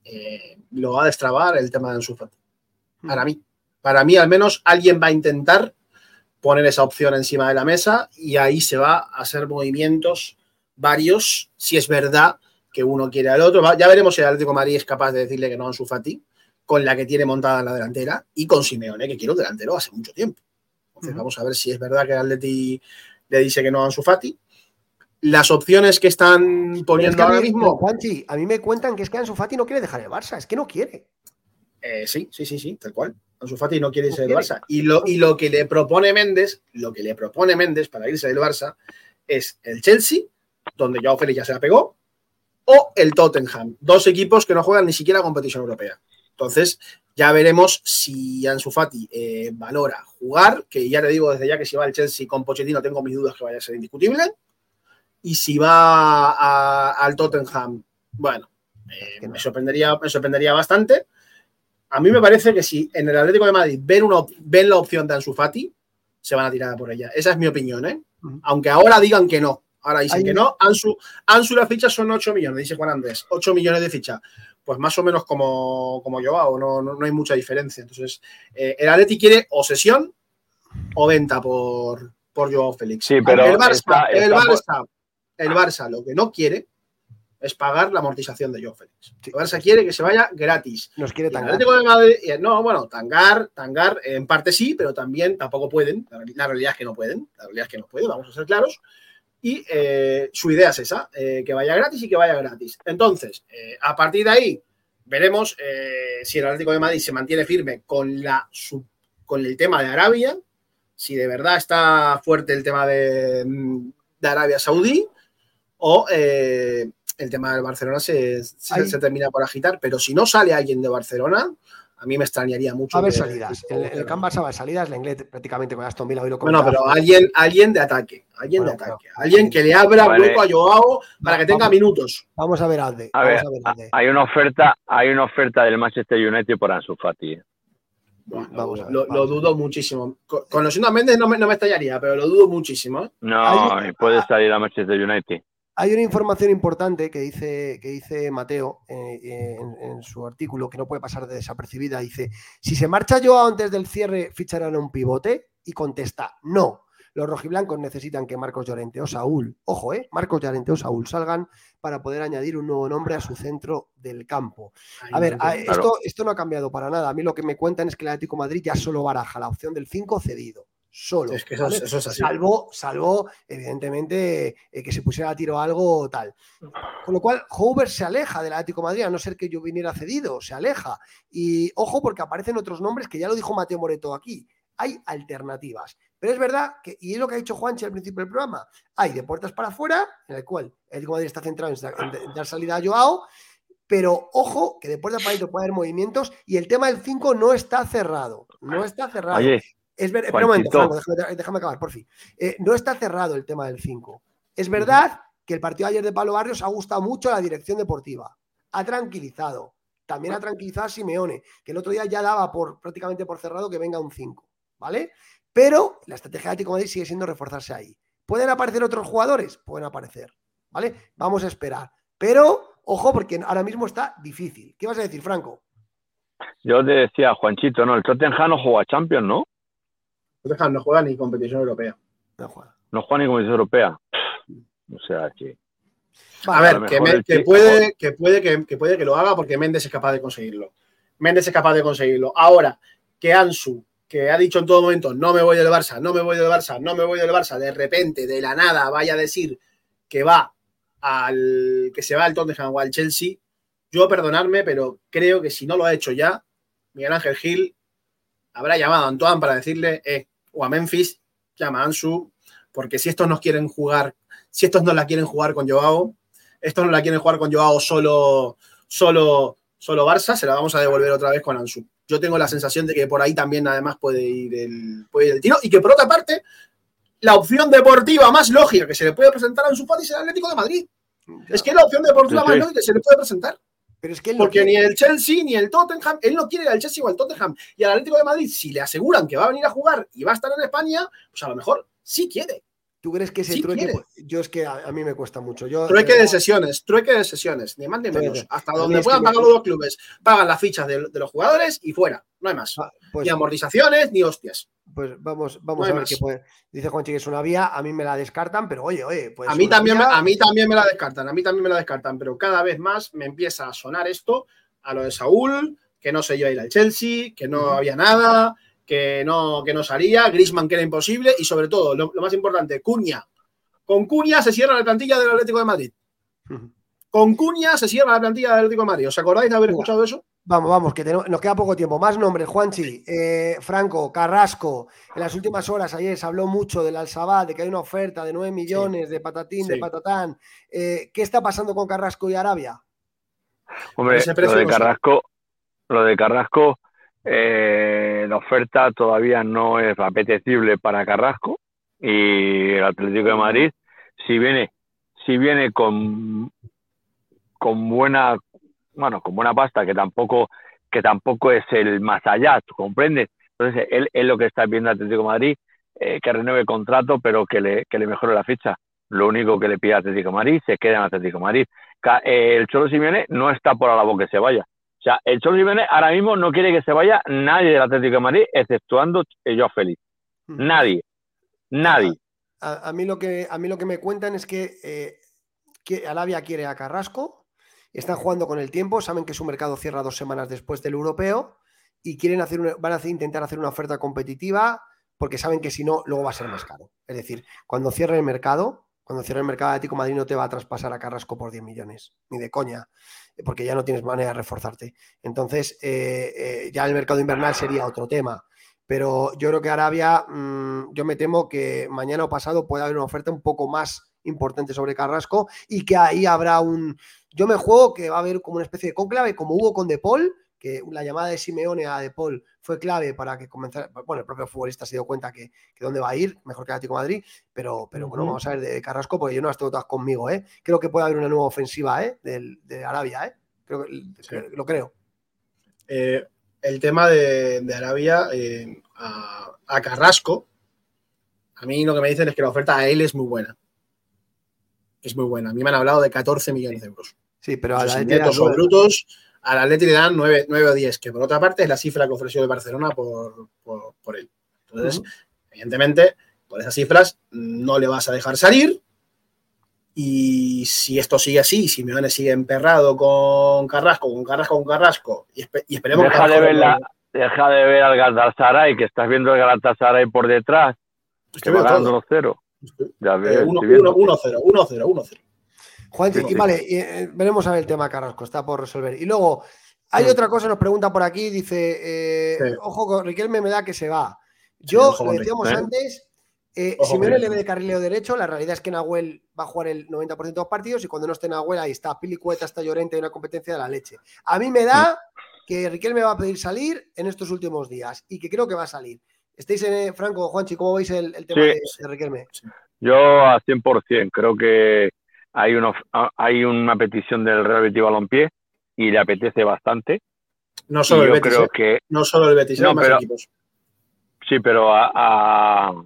eh, lo va a destrabar el tema de Ansu hmm. Para mí. Para mí, al menos, alguien va a intentar poner esa opción encima de la mesa y ahí se va a hacer movimientos varios, si es verdad que uno quiere al otro. Ya veremos si el Atlético de Madrid es capaz de decirle que no a Ansu con la que tiene montada en la delantera, y con Simeone, que quiere un delantero hace mucho tiempo vamos a ver si es verdad que Atleti le dice que no a Ansu Fati. Las opciones que están poniendo ahora mismo. Juanchi, a mí me cuentan que es que Ansu Fati no quiere dejar el Barça, es que no quiere. Eh, sí, sí, sí, sí, tal cual. Ansu Fati no quiere irse del Barça. Y lo, y lo que le propone Méndez, lo que le propone Méndez para irse del Barça es el Chelsea, donde Joao Félix ya se la pegó, o el Tottenham. Dos equipos que no juegan ni siquiera competición europea. Entonces, ya veremos si Ansu Fati eh, valora jugar, que ya te digo desde ya que si va al Chelsea con Pochettino tengo mis dudas que vaya a ser indiscutible. Y si va al Tottenham, bueno, eh, me, sorprendería, me sorprendería bastante. A mí me parece que si en el Atlético de Madrid ven, uno, ven la opción de Ansu Fati, se van a tirar por ella. Esa es mi opinión, ¿eh? Aunque ahora digan que no. Ahora dicen que no. Ansu, Ansu las fichas son 8 millones, dice Juan Andrés. 8 millones de fichas pues más o menos como, como Joao, no, no, hay mucha diferencia. Entonces, eh, el Atleti quiere o sesión o venta por, por Joao Félix. Sí, pero el Barça, el, Barça, el Barça lo que no quiere es pagar la amortización de Joao Félix. El Barça quiere que se vaya gratis. Nos quiere tangar. no, bueno, tangar, tangar, en parte sí, pero también tampoco pueden. La, realidad es que no pueden. La realidad es que no pueden, vamos a ser claros. Y eh, su idea es esa, eh, que vaya gratis y que vaya gratis. Entonces, eh, a partir de ahí, veremos si el Atlético de Madrid se mantiene firme con, la, con el tema de Arabia, si de verdad está fuerte el tema de, de Arabia Saudí, o el tema del Barcelona se, se, termina por agitar. Pero si no sale alguien de Barcelona, a mí me extrañaría mucho. A ver salidas. El, el Canvas va salidas, la inglés prácticamente con Aston Villa hoy lo Bueno, pero alguien, alguien de ataque. Alguien de ataque. alguien que le abra hueco a Joao para que tenga minutos. Vamos a ver, Alde. A ver, hay una oferta, hay una oferta del Manchester United por Ansu Fati. ¿eh? vamos a ver, lo, dudo muchísimo. Conociendo a Méndez no me, no me estallaría, pero lo dudo muchísimo. ¿eh? No, puede salir a Manchester United. Hay una información importante que dice, que dice Mateo eh, en, su artículo que no puede pasar de desapercibida. Dice, si se marcha yo antes del cierre, ficharán un pivote y contesta, no. Los rojiblancos necesitan que Marcos Llorente o Saúl, ojo, eh, Marcos Llorente o Saúl salgan para poder añadir un nuevo nombre a su centro del campo. A ver, esto, esto no ha cambiado para nada. A mí lo que me cuentan es que el Atlético Madrid ya solo baraja la opción del 5 cedido solo. Es que eso, es así. Salvo, salvo evidentemente, eh, que se pusiera a tiro algo tal. Con lo cual, Hoover se aleja del Atlético de Madrid, a no ser que yo viniera cedido, se aleja. Y ojo, porque aparecen otros nombres que ya lo dijo Mateo Moreto aquí. Hay alternativas. Pero es verdad que, y es lo que ha dicho Juanchi al principio del programa, hay de puertas para afuera, en el cual el Atlético de Madrid está centrado en, dar salida a Joao, pero ojo que de puertas para adentro puede haber movimientos y el tema del 5 no está cerrado. No está cerrado. Es verdad, un momento, déjame, acabar, por fin. Eh, no está cerrado el tema del 5. Es verdad que el partido ayer de Palo Barrios ha gustado mucho a la dirección deportiva. Ha tranquilizado. También ha tranquilizado a Simeone, que el otro día ya daba por prácticamente por cerrado que venga un 5. ¿Vale? Pero la estrategia de Atlético Madrid sigue siendo reforzarse ahí. ¿Pueden aparecer otros jugadores? Pueden aparecer. ¿Vale? Vamos a esperar. Pero, ojo, porque ahora mismo está difícil. ¿Qué vas a decir, Franco? Yo te decía, Juanchito, ¿no? El Tottenham no juega Champions, ¿no? Tottenham no juega ni competición europea. No juega. No juega ni competición europea. O sea, que. A ver, que, me- puede, que, puede, que, que puede que lo haga porque Méndez es capaz de conseguirlo. Méndez es capaz de conseguirlo. Ahora, que Ansu, que ha dicho en todo momento, no me voy del Barça, no me voy del Barça, no me voy del Barça, de repente, de la nada, vaya a decir que va al que se va al Tottenham o al Chelsea, yo perdonarme, pero creo que si no lo ha hecho ya, Miguel Ángel Gil habrá llamado a Antoine para decirle, eh, o a Memphis, llama a Ansu, porque si estos no quieren jugar, si estos no la quieren jugar con Joao, estos no la quieren jugar con Joao solo, solo, solo Barça, se la vamos a devolver otra vez con Ansu. Yo tengo la sensación de que por ahí también además puede ir el, puede ir el tiro y que por otra parte, la opción deportiva más lógica que se le puede presentar a Ansu Fati es el Atlético de Madrid. ya. Es que es la opción deportiva Sí, más lógica que se le puede presentar. Pero es que él no Porque quiere. ni el Chelsea ni el Tottenham, él no quiere ir al Chelsea o al Tottenham. Y al Atlético de Madrid, si le aseguran que va a venir a jugar y va a estar en España, pues a lo mejor sí quiere. ¿Tú crees que ese Sí trueque? quiere. Yo es que a, a mí me cuesta mucho. Yo, Trueque de sesiones, trueque de sesiones, ni más ni menos. Trueque. Hasta donde puedan que pagar los dos clubes, pagan las fichas de, de los jugadores y fuera. No hay más. ah, Pues, Ni amortizaciones ni hostias. pues vamos, vamos No a ver qué puede. Dice Juanchi que es una vía, a mí me la descartan, pero oye, oye, pues a, mí también, vía- a mí también me la descartan, a mí también me la descartan, pero cada vez más me empieza a sonar esto a lo de Saúl, que no se iba a ir al Chelsea, que no había nada, que no, que no salía, Grisman que era imposible y sobre todo, lo, lo más importante, Cuña. Con Cuña se cierra la plantilla del Atlético de Madrid. Con Cuña se cierra la plantilla del Atlético de Madrid. ¿Os acordáis de haber Mira. escuchado eso? Vamos, vamos, que tenemos- nos queda poco tiempo. Más nombres, Juanchi, eh, Franco, Carrasco. En las últimas horas, ayer se habló mucho del Al-Sabah, de que hay una oferta de 9 millones, de patatín, de patatán. Eh, ¿Qué está pasando con Carrasco y Arabia? Hombre, lo de. Carrasco, lo de Carrasco, eh, la oferta todavía no es apetecible para Carrasco y el Atlético de Madrid, si viene, si viene con, con buena, bueno, con buena pasta, que tampoco, que tampoco es el más allá, ¿tú comprendes? Entonces, él es lo que está viendo Atlético de Madrid, eh, que renueve el contrato, pero que le, que le mejore la ficha. Lo único que le pide Atlético de Madrid, se queda en Atlético de Madrid. Eh, el Cholo Simeone no está por la labor que se vaya. O sea, el Cholo Simeone ahora mismo no quiere que se vaya nadie del Atlético de Madrid, exceptuando yo Félix. Nadie. Nadie. A, a mí lo que, a mí lo que me cuentan es que, eh, que Arabia quiere a Carrasco, están jugando con el tiempo, saben que su mercado cierra dos semanas después del europeo y quieren hacer una- van a intentar hacer una oferta competitiva porque saben que si no, luego va a ser más caro. Es decir, cuando cierre el mercado, cuando cierre el mercado Atlético Madrid no te va a traspasar a Carrasco por 10 millones, ni de coña, porque ya no tienes manera de reforzarte. Entonces, eh, eh, ya el mercado invernal sería otro tema. Pero yo creo que Arabia, mm, yo me temo que mañana o pasado puede haber una oferta un poco más importante sobre Carrasco y que ahí habrá un. Yo me juego que va a haber como una especie de conclave, como hubo con De Paul, que la llamada de Simeone a De Paul fue clave para que comenzara. Bueno, el propio futbolista se dio cuenta que, que dónde va a ir, mejor que Atlético de Madrid, pero, pero bueno, vamos a ver de Carrasco, porque yo no las tengo todas conmigo, ¿eh? Creo que puede haber una nueva ofensiva, ¿eh? Del- de Arabia, ¿eh? Creo lo creo. Eh, el tema de, de Arabia eh, a, a Carrasco, a mí lo que me dicen es que la oferta a él es muy buena. Es muy buena. A mí me han hablado de 14 millones de euros. Sí, pero a la nueve. brutos, al Atleti le dan 9, o 10, que por otra parte es la cifra que ofreció el Barcelona por, por, por él. Entonces, Ujú. evidentemente, por esas cifras no le vas a dejar salir. Y si esto sigue así, si Simeone sigue emperrado con Carrasco, con Carrasco, con Carrasco, y, espe- y esperemos que Deja de, Carrasco ver la, deja de ver al Galatasaray, que estás viendo el Galatasaray por detrás, que Estoy va viendo ganando todo. los cero. Ya ves, Eh, estoy viendo. 1-0, 1-0, 1-0. Sí, y sí. vale, y, eh, veremos a ver el tema Carrasco, está por resolver. Y luego, hay Sí. otra cosa, nos pregunta por aquí, dice, eh, Sí. ojo con Riquelme me da que se va. Yo, lo decíamos Riquelme. antes, eh, Ojo Simeone le ve de carrilero derecho, la realidad es que Nahuel va a jugar el 90% de los partidos y cuando no esté Nahuel ahí está Pilicueta, está Llorente, hay una competencia de la leche. A mí me da que Riquelme va a pedir salir en estos últimos días y que creo que va a salir. ¿Estáis en eh, Franco, Juanchi, cómo veis el, el tema Sí. de, de Riquelme? Yo a 100%, creo que hay una, hay una petición del Real Betis Balompié y le apetece bastante. No Y solo el yo Betis, creo eh. que no solo el Betis, No, hay más pero- equipos. sí, pero a, a-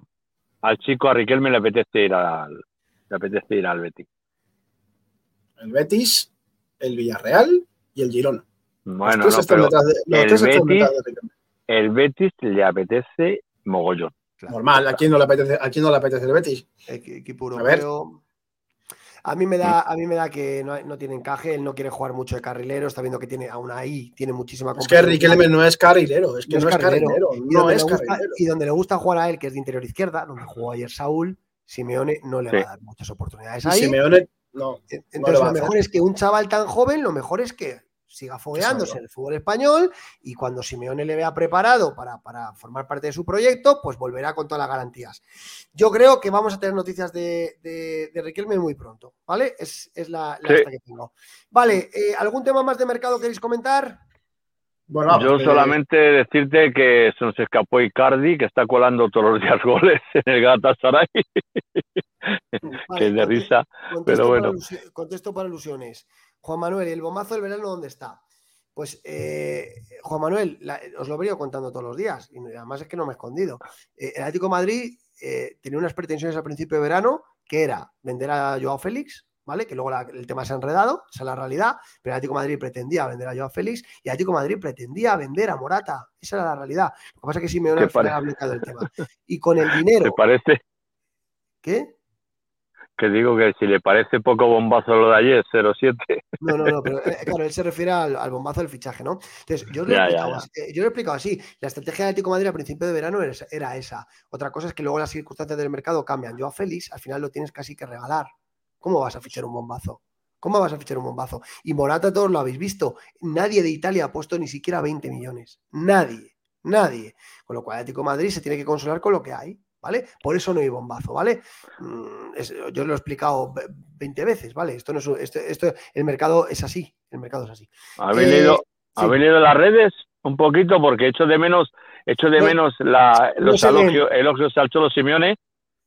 al chico, a Riquelme le apetece ir al, le apetece ir al Betis. El Betis, el Villarreal y el Girona. Bueno, los tres no, están pero detrás de, los el están Betis- de el Betis le apetece mogollón. Normal, ¿a quién, no le apetece, ¿a quién no le apetece el Betis? Equipo europeo. A mí me da, a mí me da que no, tiene encaje, él no quiere jugar mucho de carrilero, está viendo que tiene aún ahí, tiene muchísima Es que Riquelme no es carrilero, es que no, es carrilero. No es carrilero. y donde le gusta jugar a él, que es de interior izquierda, donde jugó ayer Saúl, Simeone no le va a dar muchas oportunidades ahí. Simeone no. Entonces, lo mejor es que un chaval tan joven, lo mejor es que siga fogueándose en el fútbol español y cuando Simeone le vea preparado para, formar parte de su proyecto, pues volverá con todas las garantías. Yo creo que vamos a tener noticias de, de, Riquelme muy pronto, ¿vale? Es, la, la que tengo. Vale, eh, ¿algún tema más de mercado queréis comentar? Bueno, Yo solamente decirte que se nos escapó Icardi, que está colando todos los días goles en el Galatasaray. que es de risa, pero bueno. contesto para ilusiones. Juan Manuel, ¿y el bombazo del verano dónde está? Pues eh, Juan Manuel, os lo venido contando todos los días y además es que no me he escondido. Eh, el Atlético Madrid eh, tenía unas pretensiones al principio de verano que era vender a Joao Félix, ¿vale? Que luego el tema se ha enredado, esa es la realidad, pero el Atlético Madrid pretendía vender a Joao Félix y el Atlético Madrid pretendía vender a Morata, esa era la realidad. Lo que pasa es que Simeone ha aplicado el tema. Y con el dinero... ¿Te parece? ¿Qué? Que digo que si le parece poco bombazo lo de ayer, 0-7. No, no, no, pero eh, claro, él se refiere al, bombazo del fichaje, ¿no? Entonces, yo, le he eh, yo, lo he explicado así. La estrategia de Atlético Madrid a principio de verano era, esa. Otra cosa es que luego las circunstancias del mercado cambian. Yo a Félix, al final lo tienes casi que regalar. ¿Cómo vas a fichar un bombazo? ¿Cómo vas a fichar un bombazo? Y Morata todos lo habéis visto. Nadie de Italia ha puesto ni siquiera 20 millones. Nadie. Nadie. Con lo cual, Atlético Madrid se tiene que consolar con lo que hay. ¿Vale? Por eso no hay bombazo, ¿vale? Mm, yo lo he explicado 20 veces, ¿vale? Esto no es esto, el mercado es así, el mercado es así. ¿Habéis leído, eh, las redes un poquito? Porque echo de menos, echo de menos la, los elogios, al Cholo Simeone,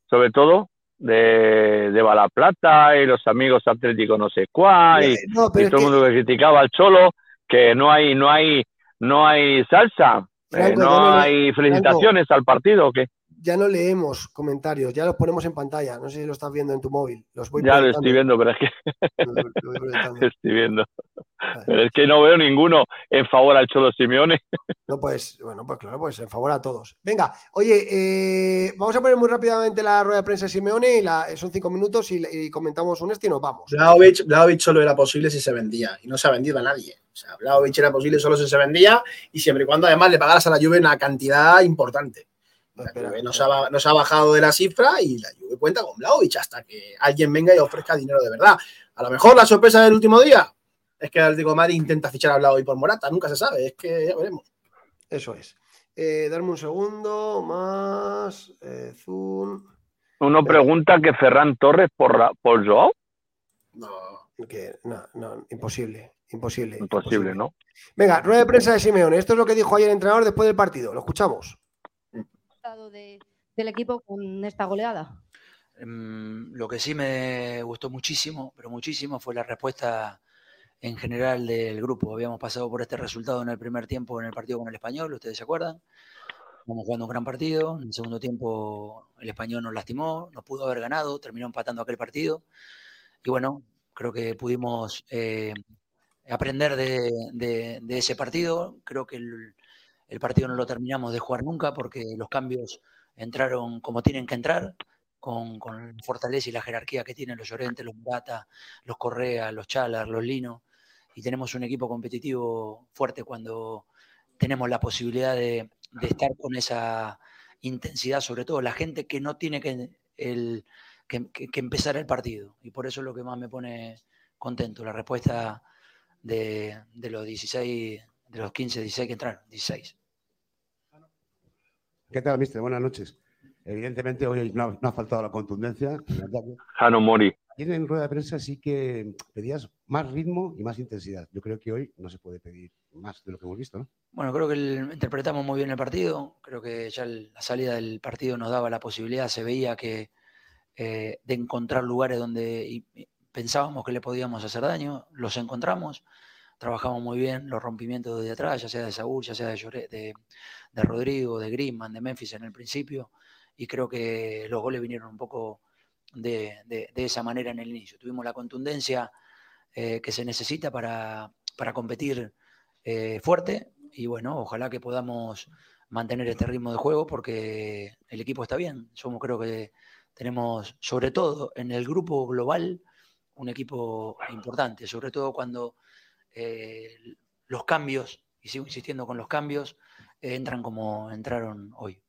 sobre todo, de, de Balaplata y los amigos atléticos no sé cuál, y, todo el mundo que criticaba al Cholo, que no hay, no hay, no hay salsa, eh, no, hay felicitaciones al partido, ¿o qué? Ya no leemos comentarios, ya los ponemos en pantalla. No sé si lo estás viendo en tu móvil. Los voy ya lo estoy viendo, pero es que. estoy viendo. Pero es que no veo ninguno en favor al Cholo Simeone. No, pues, bueno, pues claro, pues en favor a todos. Venga, oye, eh, vamos a poner muy rápidamente la rueda de prensa de Simeone y la, son cinco minutos y, comentamos un este y nos vamos. Blaovic, solo era posible si se vendía y no se ha vendido a nadie. O sea, Blaovic era posible solo si se vendía y siempre y cuando además le pagaras a la Juve una cantidad importante. No se, ha, bajado de la cifra y la Juve cuenta con Blaovic hasta que alguien venga y ofrezca dinero de verdad. A lo mejor la sorpresa del último día es que el Atlético Madrid intenta fichar a Blaovic por Morata, nunca se sabe, es que ya veremos. Eso es. Eh, darme un segundo más. Eh, zoom. Uno pregunta que Ferran Torres por, por Joao. No. no, no, imposible. Imposible. Imposible, ¿no? Venga, rueda de prensa de Simeone. Esto es lo que dijo ayer el entrenador después del partido. Lo escuchamos del equipo con esta goleada? Em, lo que sí me gustó muchísimo, pero muchísimo, fue la respuesta en general del grupo. Habíamos pasado por este resultado en el primer tiempo en el partido con el español, ustedes se acuerdan. Estamos jugando un gran partido. En el segundo tiempo el español nos lastimó, no pudo haber ganado, terminó empatando aquel partido. Y bueno, creo que pudimos eh, aprender de, ese partido. Creo que el, el partido no lo terminamos de jugar nunca porque los cambios entraron como tienen que entrar, con, la fortaleza y la jerarquía que tienen los Llorentes, los Murata, los Correa, los Chalar, los Lino, y tenemos un equipo competitivo fuerte cuando tenemos la posibilidad de, estar con esa intensidad, sobre todo la gente que no tiene que, el, que, empezar el partido. Y por eso es lo que más me pone contento, la respuesta de, de los 16, de los 15, 16 que entraron, 16. ¿Qué tal, mister? Buenas noches. Evidentemente hoy no, ha faltado la contundencia. Jano Mori. Ayer en rueda de prensa sí que pedías más ritmo y más intensidad. Yo creo que hoy no se puede pedir más de lo que hemos visto, ¿no? Bueno, creo que interpretamos muy bien el partido. Creo que ya la salida del partido nos daba la posibilidad, se veía que eh, de encontrar lugares donde pensábamos que le podíamos hacer daño, los encontramos trabajamos muy bien los rompimientos de atrás, ya sea de Saúl, ya sea de, de, Rodrigo, de Griezmann, de Memphis en el principio, y creo que los goles vinieron un poco de, esa manera en el inicio. Tuvimos la contundencia eh, que se necesita para, competir eh, fuerte, y bueno, ojalá que podamos mantener este ritmo de juego porque el equipo está bien. Somos creo que tenemos, sobre todo en el grupo global, un equipo importante, sobre todo cuando eh, los cambios, y sigo insistiendo con los cambios, eh, entran como entraron hoy.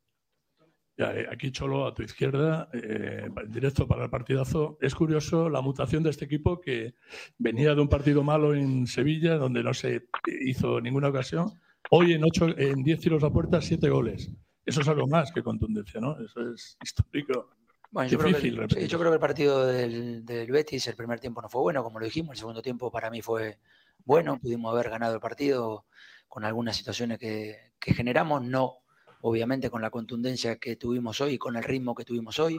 Eh, aquí Cholo, a tu izquierda, eh, directo para el partidazo. Es curioso la mutación de este equipo que venía de un partido malo en Sevilla, donde no se hizo ninguna ocasión. Hoy en ocho, en 10 tiros a puerta, 7 goles. Eso es algo más que contundencia, ¿no? Eso es histórico. Bueno, yo, creo que, yo creo que el partido del, del, Betis, el primer tiempo no fue bueno, como lo dijimos. El segundo tiempo para mí fue bueno. Pudimos haber ganado el partido con algunas situaciones que, que generamos, no obviamente con la contundencia que tuvimos hoy, con el ritmo que tuvimos hoy.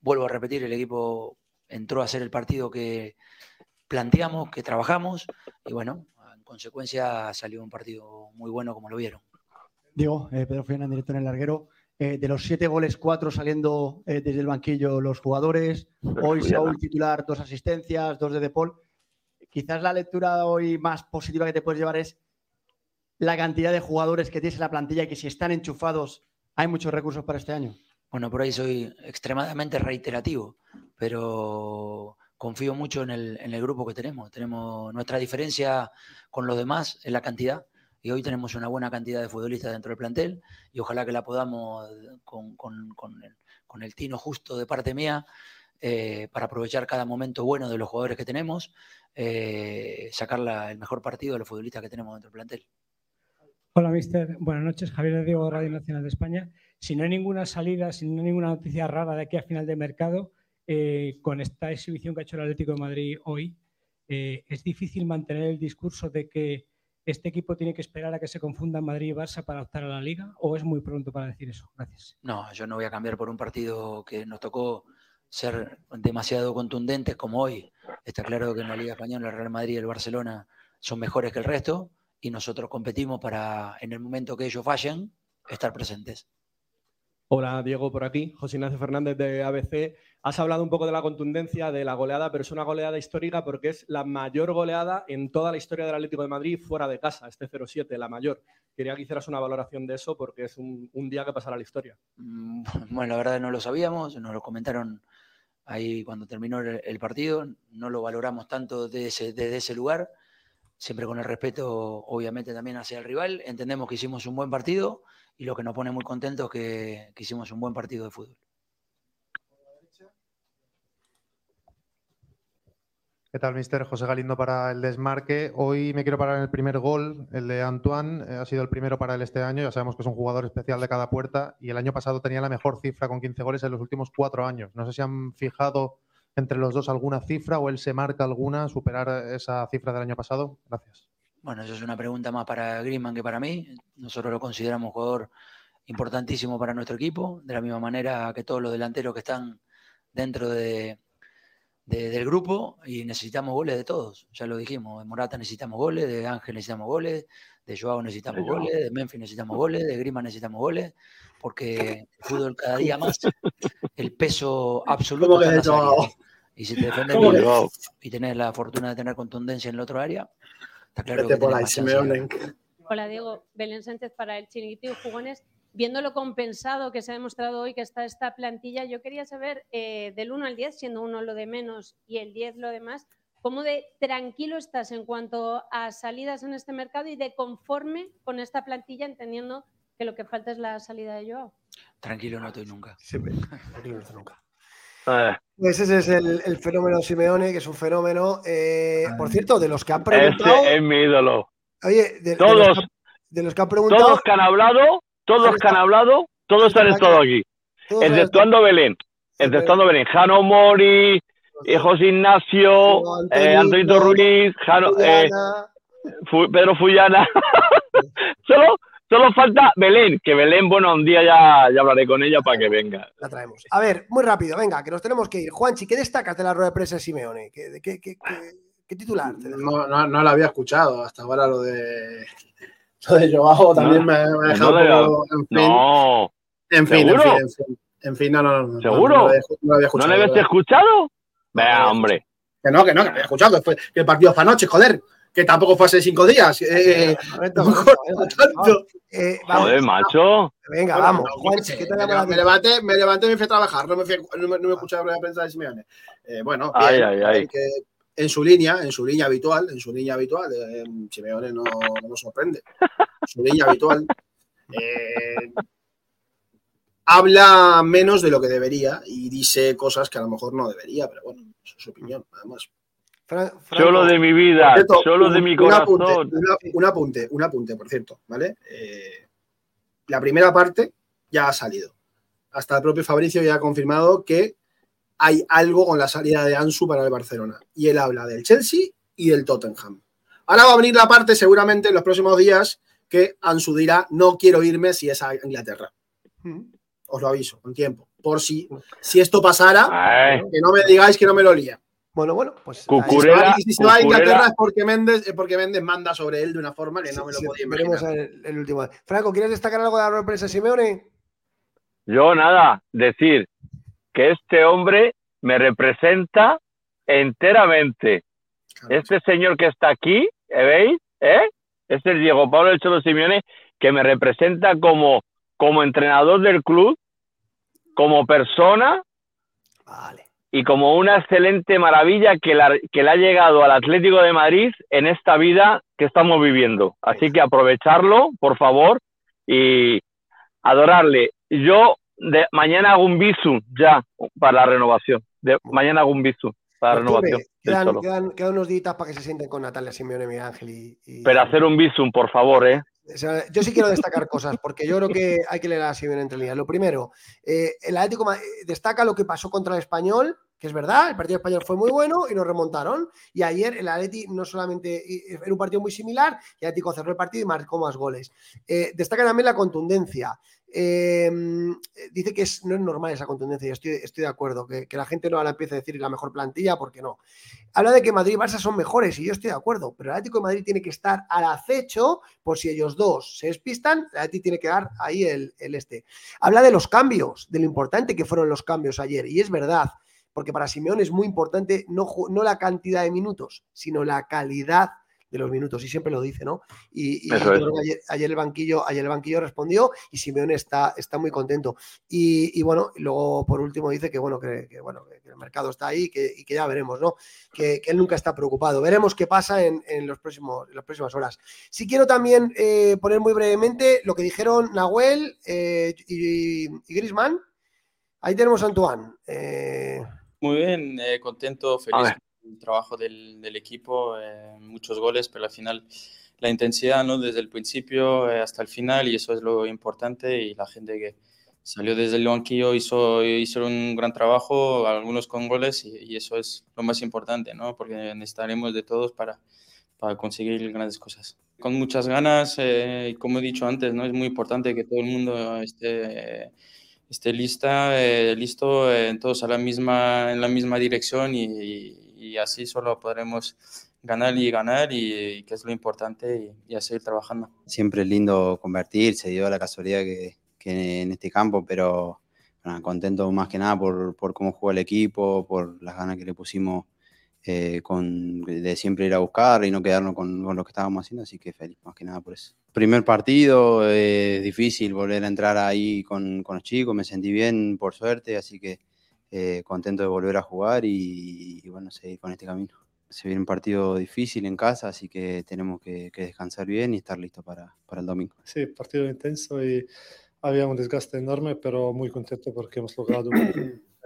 Vuelvo a repetir, el equipo entró a hacer el partido que planteamos, que trabajamos, y bueno, en consecuencia salió un partido muy bueno como lo vieron. Diego, eh, Pedro Fernández, director en el larguero. Eh, de los siete goles, cuatro saliendo eh, desde el banquillo los jugadores. Hoy Saúl titular, dos asistencias, dos de Depol. Quizás la lectura hoy más positiva que te puedes llevar es la cantidad de jugadores que tienes en la plantilla y que si están enchufados hay muchos recursos para este año? Bueno, por ahí soy extremadamente reiterativo, pero confío mucho en el, en el grupo que tenemos. Tenemos nuestra diferencia con los demás en la cantidad y hoy tenemos una buena cantidad de futbolistas dentro del plantel y ojalá que la podamos con, con, con, el, con el, tino justo de parte mía eh, para aprovechar cada momento bueno de los jugadores que tenemos, eh, sacar la, el mejor partido de los futbolistas que tenemos dentro del plantel. Hola, mister. Buenas noches. Javier de Diego, Radio Nacional de España. Si no hay ninguna salida, si no hay ninguna noticia rara de aquí a final de mercado, eh, con esta exhibición que ha hecho el Atlético de Madrid hoy, ¿es difícil mantener el discurso de que este equipo tiene que esperar a que se confundan Madrid y Barça para optar a la liga? ¿O es muy pronto para decir eso? Gracias. No, yo no voy a cambiar por un partido que nos tocó ser demasiado contundentes como hoy. Está claro que en la Liga Española el Real Madrid y el Barcelona son mejores que el resto y nosotros competimos para, en el momento que ellos fallen, estar presentes. Hola Diego, por aquí. José Ignacio Fernández de ABC. Has hablado un poco de la contundencia de la goleada, pero es una goleada histórica porque es la mayor goleada en toda la historia del Atlético de Madrid fuera de casa, este 0-7, la mayor. Quería que hicieras una valoración de eso porque es un, un, día que pasará la historia. Mm, bueno, la verdad no lo sabíamos, nos lo comentaron ahí cuando terminó el, partido, no lo valoramos tanto desde ese, lugar siempre con el respeto, obviamente, también hacia el rival. Entendemos que hicimos un buen partido y lo que nos pone muy contentos es que hicimos un buen partido de fútbol. ¿Qué tal, mister? José Galindo para el desmarque. Hoy me quiero parar en el primer gol, el de Antoine. Eh, ha sido el primero para él este año. Ya sabemos que es un jugador especial de cada puerta y el año pasado tenía la mejor cifra con 15 goles en los últimos cuatro años. No sé si han fijado entre los dos alguna cifra o él se marca alguna, superar esa cifra del año pasado? Gracias. Bueno, eso es una pregunta más para Griezmann que para mí. Nosotros lo consideramos jugador importantísimo para nuestro equipo, de la misma manera que todos los delanteros que están dentro de, de, del grupo y necesitamos goles de todos, ya lo dijimos, de Morata necesitamos goles, de Ángel necesitamos goles, de Joao necesitamos de goles, de Memphis necesitamos goles, de Griezmann necesitamos goles, porque el fútbol cada día más, el peso absoluto y si te defiendes bien y tenés la fortuna de tener contundencia en el otro área, está claro que por Hola Diego, Belén Sánchez para el Chiringuito y Jugones. Viendo lo compensado que se ha demostrado hoy que está esta plantilla, yo quería saber eh, del 1 al 10, siendo 1 lo de menos y el 10 lo de más, ¿cómo de tranquilo estás en cuanto a salidas en este mercado y de conforme con esta plantilla, entendiendo que lo que falta es la salida de Joao? Tranquilo no estoy nunca. Siempre, tranquilo no estoy nunca. Pues ese es el, el, fenómeno Simeone, que es un fenómeno. Eh, por cierto, de los que han preguntado. Ese es mi ídolo. Oye, de, todos, de, los, que, de los, que, han preguntado. Todos que han hablado, todos que han hablado, todos han estado aquí. Exceptuando Belén. Exceptuando Belén. Jano Mori, eh, José Ignacio, eh, Antonito Ruiz, Jano, eh, Pedro Fullana. Solo Solo falta Belén, que Belén, bueno, un día ya, ya hablaré con ella para que venga. La traemos. A ver, muy rápido, venga, que nos tenemos que ir. Juanchi, ¿qué destacas de la rueda de prensa de Simeone? ¿Qué, qué, qué, qué titular? No, no, no la había escuchado hasta ahora lo de lo de Joao también no, me, me, ha dejado no, un poco, en fin. No. En fin, en fin, en fin, en fin. no, no, no. ¿Seguro? No, no, había escuchado. ¿No le habías escuchado? Vea, hombre. Que no, que no, que había escuchado, que, fue, que el partido fue anoche, joder. que tampoco fue hace cinco días. Eh, Momento, no momento, corto momento. tanto. Eh, vamos. Joder, macho. Venga, Bueno, vamos. Juan, qué sé, ¿qué te me, me levanté, me levanté y me fui a trabajar, no me, fui, no me, no me escuché la prensa de Simeone. Eh, bueno, Ay, bien, ay, ay. que en su línea, en su línea habitual, en su línea habitual, eh, Simeone no, no nos sorprende. En su línea habitual, eh, habla menos de lo que debería y dice cosas que a lo mejor no debería, pero bueno, eso es su opinión, nada más. Fran- Solo Franco, de mi vida, cierto, solo un- de mi un corazón. apunte, una- un apunte, un apunte, por cierto, ¿vale? Eh, la primera parte ya ha salido. Hasta el propio Fabricio ya ha confirmado que hay algo con la salida de Ansu para el Barcelona. Y él habla del Chelsea y del Tottenham. Ahora va a venir la parte, seguramente en los próximos días, que Ansu dirá, no quiero irme si es a Inglaterra. Mm. Os lo aviso, con tiempo. Por si, si esto pasara, Ay, que no me digáis que no me lo lía. Bueno, bueno, pues. si se va a Inglaterra es porque Méndez, es porque Méndez manda sobre él de una forma que no me lo Sí, podía veremos imaginar. el, el último. Franco, ¿quieres destacar algo de la rueda de prensa de Simeone? Yo nada, decir que este hombre me representa enteramente. Este señor que está aquí, ¿eh, ¿veis? ¿Eh? Es el Diego Pablo del Cholo Simeone que me representa como, como entrenador del club, como persona Vale. y como una excelente maravilla que, la- que le ha llegado al Atlético de Madrid en esta vida que estamos viviendo. Así que aprovecharlo, por favor, y adorarle. Yo de, mañana hago un visum ya para la renovación. De, mañana hago un visum para la Octubre, renovación. quedan, quedan- quedan unos días para que se sienten con Natalia Simeone, Miguel Ángel y, y- Pero hacer un visum, por favor, ¿eh? Yo sí quiero destacar cosas, porque yo creo que hay que leer a Simeone entre líneas. Lo primero, eh, el Atlético eh, destaca lo que pasó contra el Español, que es verdad, el partido español fue muy bueno y nos remontaron. Y ayer el Atleti no solamente era un partido muy similar, y el Atlético cerró el partido y marcó más goles. Eh, destaca también la contundencia. Eh, dice que es- no es normal esa contundencia, y estoy, estoy de acuerdo, que, que la gente no ahora empiece a decir la mejor plantilla, porque no. Habla de que Madrid y Barça son mejores, y yo estoy de acuerdo, pero el Atlético de Madrid tiene que estar al acecho por si ellos dos se despistan, el Atlético tiene que dar ahí el, el este. Habla de los cambios, de lo importante que fueron los cambios ayer, y es verdad, porque para Simeone es muy importante no, no la cantidad de minutos, sino la calidad de los minutos, y siempre lo dice, ¿no? Y, ayer, ayer el banquillo, ayer el banquillo respondió y Simeone está, está muy contento. Y, y bueno, luego por último dice que bueno, que, que, bueno, que el mercado está ahí que, y que ya veremos, ¿no? Que, que él nunca está preocupado. Veremos qué pasa en, en los próximos, en las próximas horas. Si quiero también eh, poner muy brevemente lo que dijeron Nahuel eh, y, y Grisman. Ahí tenemos a Antoine. Eh, Muy bien, eh, contento, feliz el trabajo del, del equipo, eh, muchos goles, pero al final la intensidad, ¿no? Desde el principio eh, hasta el final y eso es lo importante y la gente que salió desde el banquillo hizo, hizo un gran trabajo, algunos con goles y, y eso es lo más importante, ¿no? Porque necesitaremos de todos para, para conseguir grandes cosas. Con muchas ganas, eh, y como he dicho antes, ¿no? Es muy importante que todo el mundo esté esté lista, eh, listo, eh, todos a la misma, en la misma dirección y, y- y así solo podremos ganar y ganar y, que es lo importante y, y a seguir trabajando. Siempre es lindo convertir, se dio la casualidad que, que en este campo, pero bueno, contento más que nada por, por cómo jugó el equipo, por las ganas que le pusimos eh, con, de siempre ir a buscar y no quedarnos con, con lo que estábamos haciendo, así que feliz más que nada por eso. Primer partido, eh, difícil volver a entrar ahí con, con los chicos, me sentí bien por suerte, así que eh, contento de volver a jugar y, y, bueno, seguir con este camino. Se viene un partido difícil en casa, así que tenemos que, que descansar bien y estar listos para, para el domingo. Sí, partido intenso y había un desgaste enorme, pero muy contento porque hemos logrado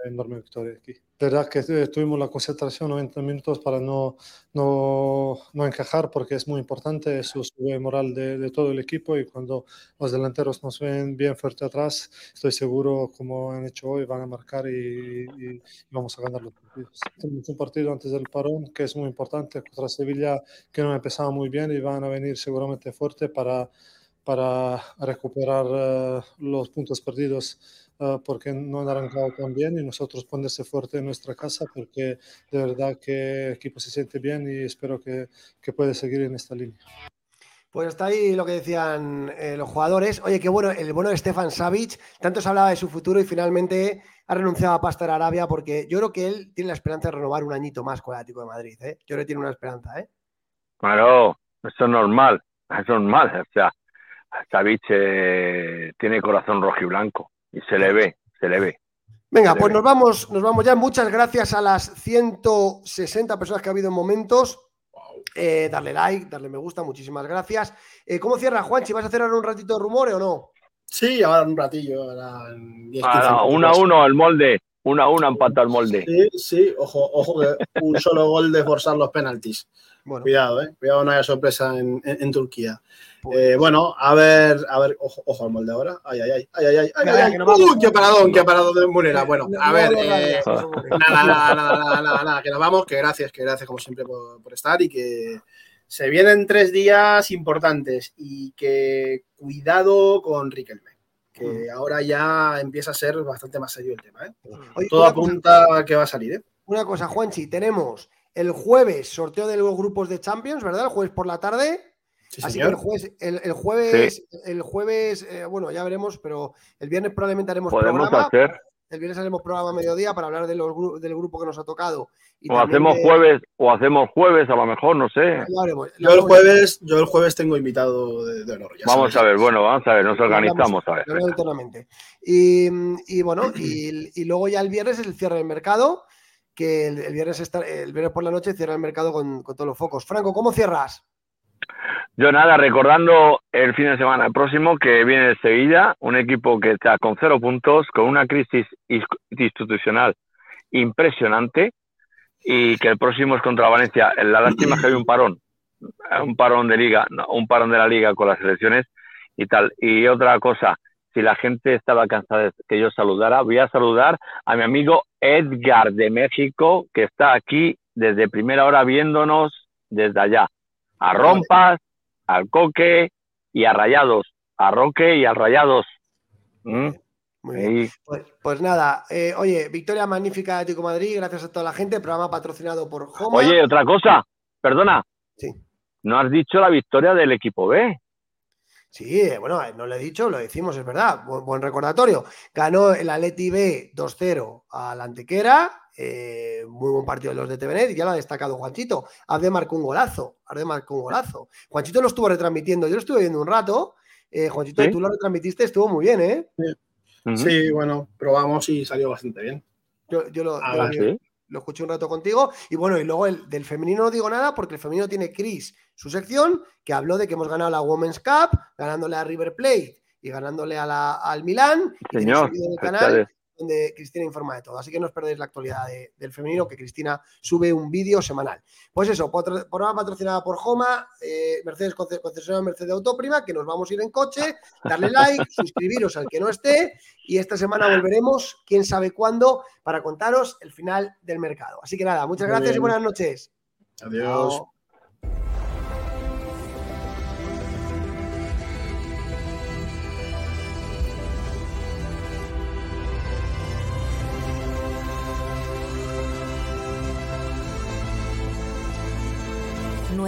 enorme victoria aquí. De verdad que eh, tuvimos la concentración 90 minutos para no, no, no encajar porque es muy importante, eso sube moral de, de, todo el equipo y cuando los delanteros nos ven bien fuerte atrás, estoy seguro, como han hecho hoy, van a marcar y, y vamos a ganar los partidos. Tenemos un partido antes del parón que es muy importante contra Sevilla, que no empezaba muy bien y van a venir seguramente fuerte para para recuperar uh, los puntos perdidos uh, porque no han arrancado tan bien y nosotros ponerse fuerte en nuestra casa porque de verdad que el equipo se siente bien y espero que, que puede seguir en esta línea. Pues hasta ahí lo que decían eh, los jugadores. Oye, qué bueno, el bueno de Stefan Savic, tanto se hablaba de su futuro y finalmente ha renunciado a Pastor Arabia porque yo creo que él tiene la esperanza de renovar un añito más con el Atlético de Madrid. ¿eh? Yo creo que tiene una esperanza. ¿eh? Claro, eso es normal, eso es normal. O sea, Savic eh, tiene corazón rojo y blanco y se le ve, se le ve. Venga, pues nos vamos, nos vamos ya. Muchas gracias a las 160 personas que ha habido en momentos. Eh, darle like, darle me gusta, muchísimas gracias. Eh, ¿Cómo cierra, Juanchi? ¿Vas a cerrar un ratito de rumores o no? Sí, ahora un ratillo. Ahora en 10, 15 Ahora, minutos. uno a uno el molde, uno a uno empata el molde. Sí, sí, ojo, ojo que un solo gol de forzar los penaltis. Cuidado, eh. Cuidado, no haya sorpresa en, en- en Turquía. Eh, bueno, a ver, a ver, ojo, ojo al molde ahora. Ay, ay, ay, ay, ay, ay, ay, ay. ¡Uy, qué paradón, qué paradón de Murera! Bueno, No, a ver, eh, nada, nada, nada, nada, nada, nada, que nos vamos, que gracias, que gracias como siempre por, por estar y que se vienen tres días importantes y que cuidado con Riquelme, que ahora ya empieza a ser bastante más serio el tema, ¿eh? Oye, Todo apunta que va a salir, ¿eh? Una cosa, Juanchi, tenemos el jueves sorteo de los grupos de Champions, ¿verdad? El jueves por la tarde. Sí, Así que el jueves, el, el jueves, el jueves, eh, bueno, ya veremos, pero el viernes probablemente haremos Podemos programa. hacer, El viernes haremos programa a mediodía para hablar de los gru- del grupo que nos ha tocado. Y o hacemos de- jueves, o hacemos jueves, a lo mejor, no sé. Yo el jueves, yo el jueves tengo invitado de, de honor. ya Vamos sabes. a ver, bueno, vamos a ver, nos organizamos, a ver. Y, y bueno, y, y luego ya el viernes es el cierre del mercado, que el, viernes está, el viernes por la noche cierra el mercado con, con todos los focos. Franco, ¿cómo cierras? Yo nada, recordando el fin de semana próximo que viene el Sevilla, un equipo que está con cero puntos, con una crisis is- institucional impresionante y que el próximo es contra Valencia. La lástima es que hay un parón, un parón de liga, un parón de la liga con las elecciones y tal. Y otra cosa, si la gente estaba cansada de que yo saludara, voy a saludar a mi amigo Edgar de México, que está aquí desde primera hora viéndonos desde allá. A Rompas, al Coque y a Rayados. A Roque y a Rayados. ¿Mm? Muy bien. Ahí. Pues, pues nada, eh, oye, victoria magnífica de Atlético Madrid, gracias a toda la gente, programa patrocinado por Homa. Oye, otra cosa, perdona. Sí. No has dicho la victoria del equipo B. Sí, eh, bueno, eh, no lo he dicho, lo decimos, es verdad. Buen, buen recordatorio. Ganó el Atleti B 2-0 a la Antequera. eh, muy buen partido de los de TVNet y ya lo ha destacado Juanchito. Abde marcó un golazo. Abde marcó un golazo. Juanchito lo estuvo retransmitiendo. Yo lo estuve viendo un rato. Eh, Juanchito, ¿Sí? tú lo retransmitiste, estuvo muy bien, ¿eh? Sí, bueno, probamos y salió bastante bien. Yo, yo lo, Ah, yo ¿sí? Lo- escuché un rato contigo. Y bueno, y luego el, del femenino no digo nada porque el femenino tiene Chris, su sección, que habló de que hemos ganado la Women's Cup, ganándole a River Plate y ganándole a la- al Milán. Señor, canal donde Cristina informa de todo. Así que no os perdéis la actualidad de- del femenino, que Cristina sube un vídeo semanal. Pues eso, programa patrocinado por Joma, eh, Mercedes conce- concesionaria Mercedes Autoprima, que nos vamos a ir en coche, darle like, suscribiros al que no esté, y esta semana volveremos, quién sabe cuándo, para contaros el final del mercado. Así que nada, muchas Muy gracias y buenas noches. Adiós. Chao.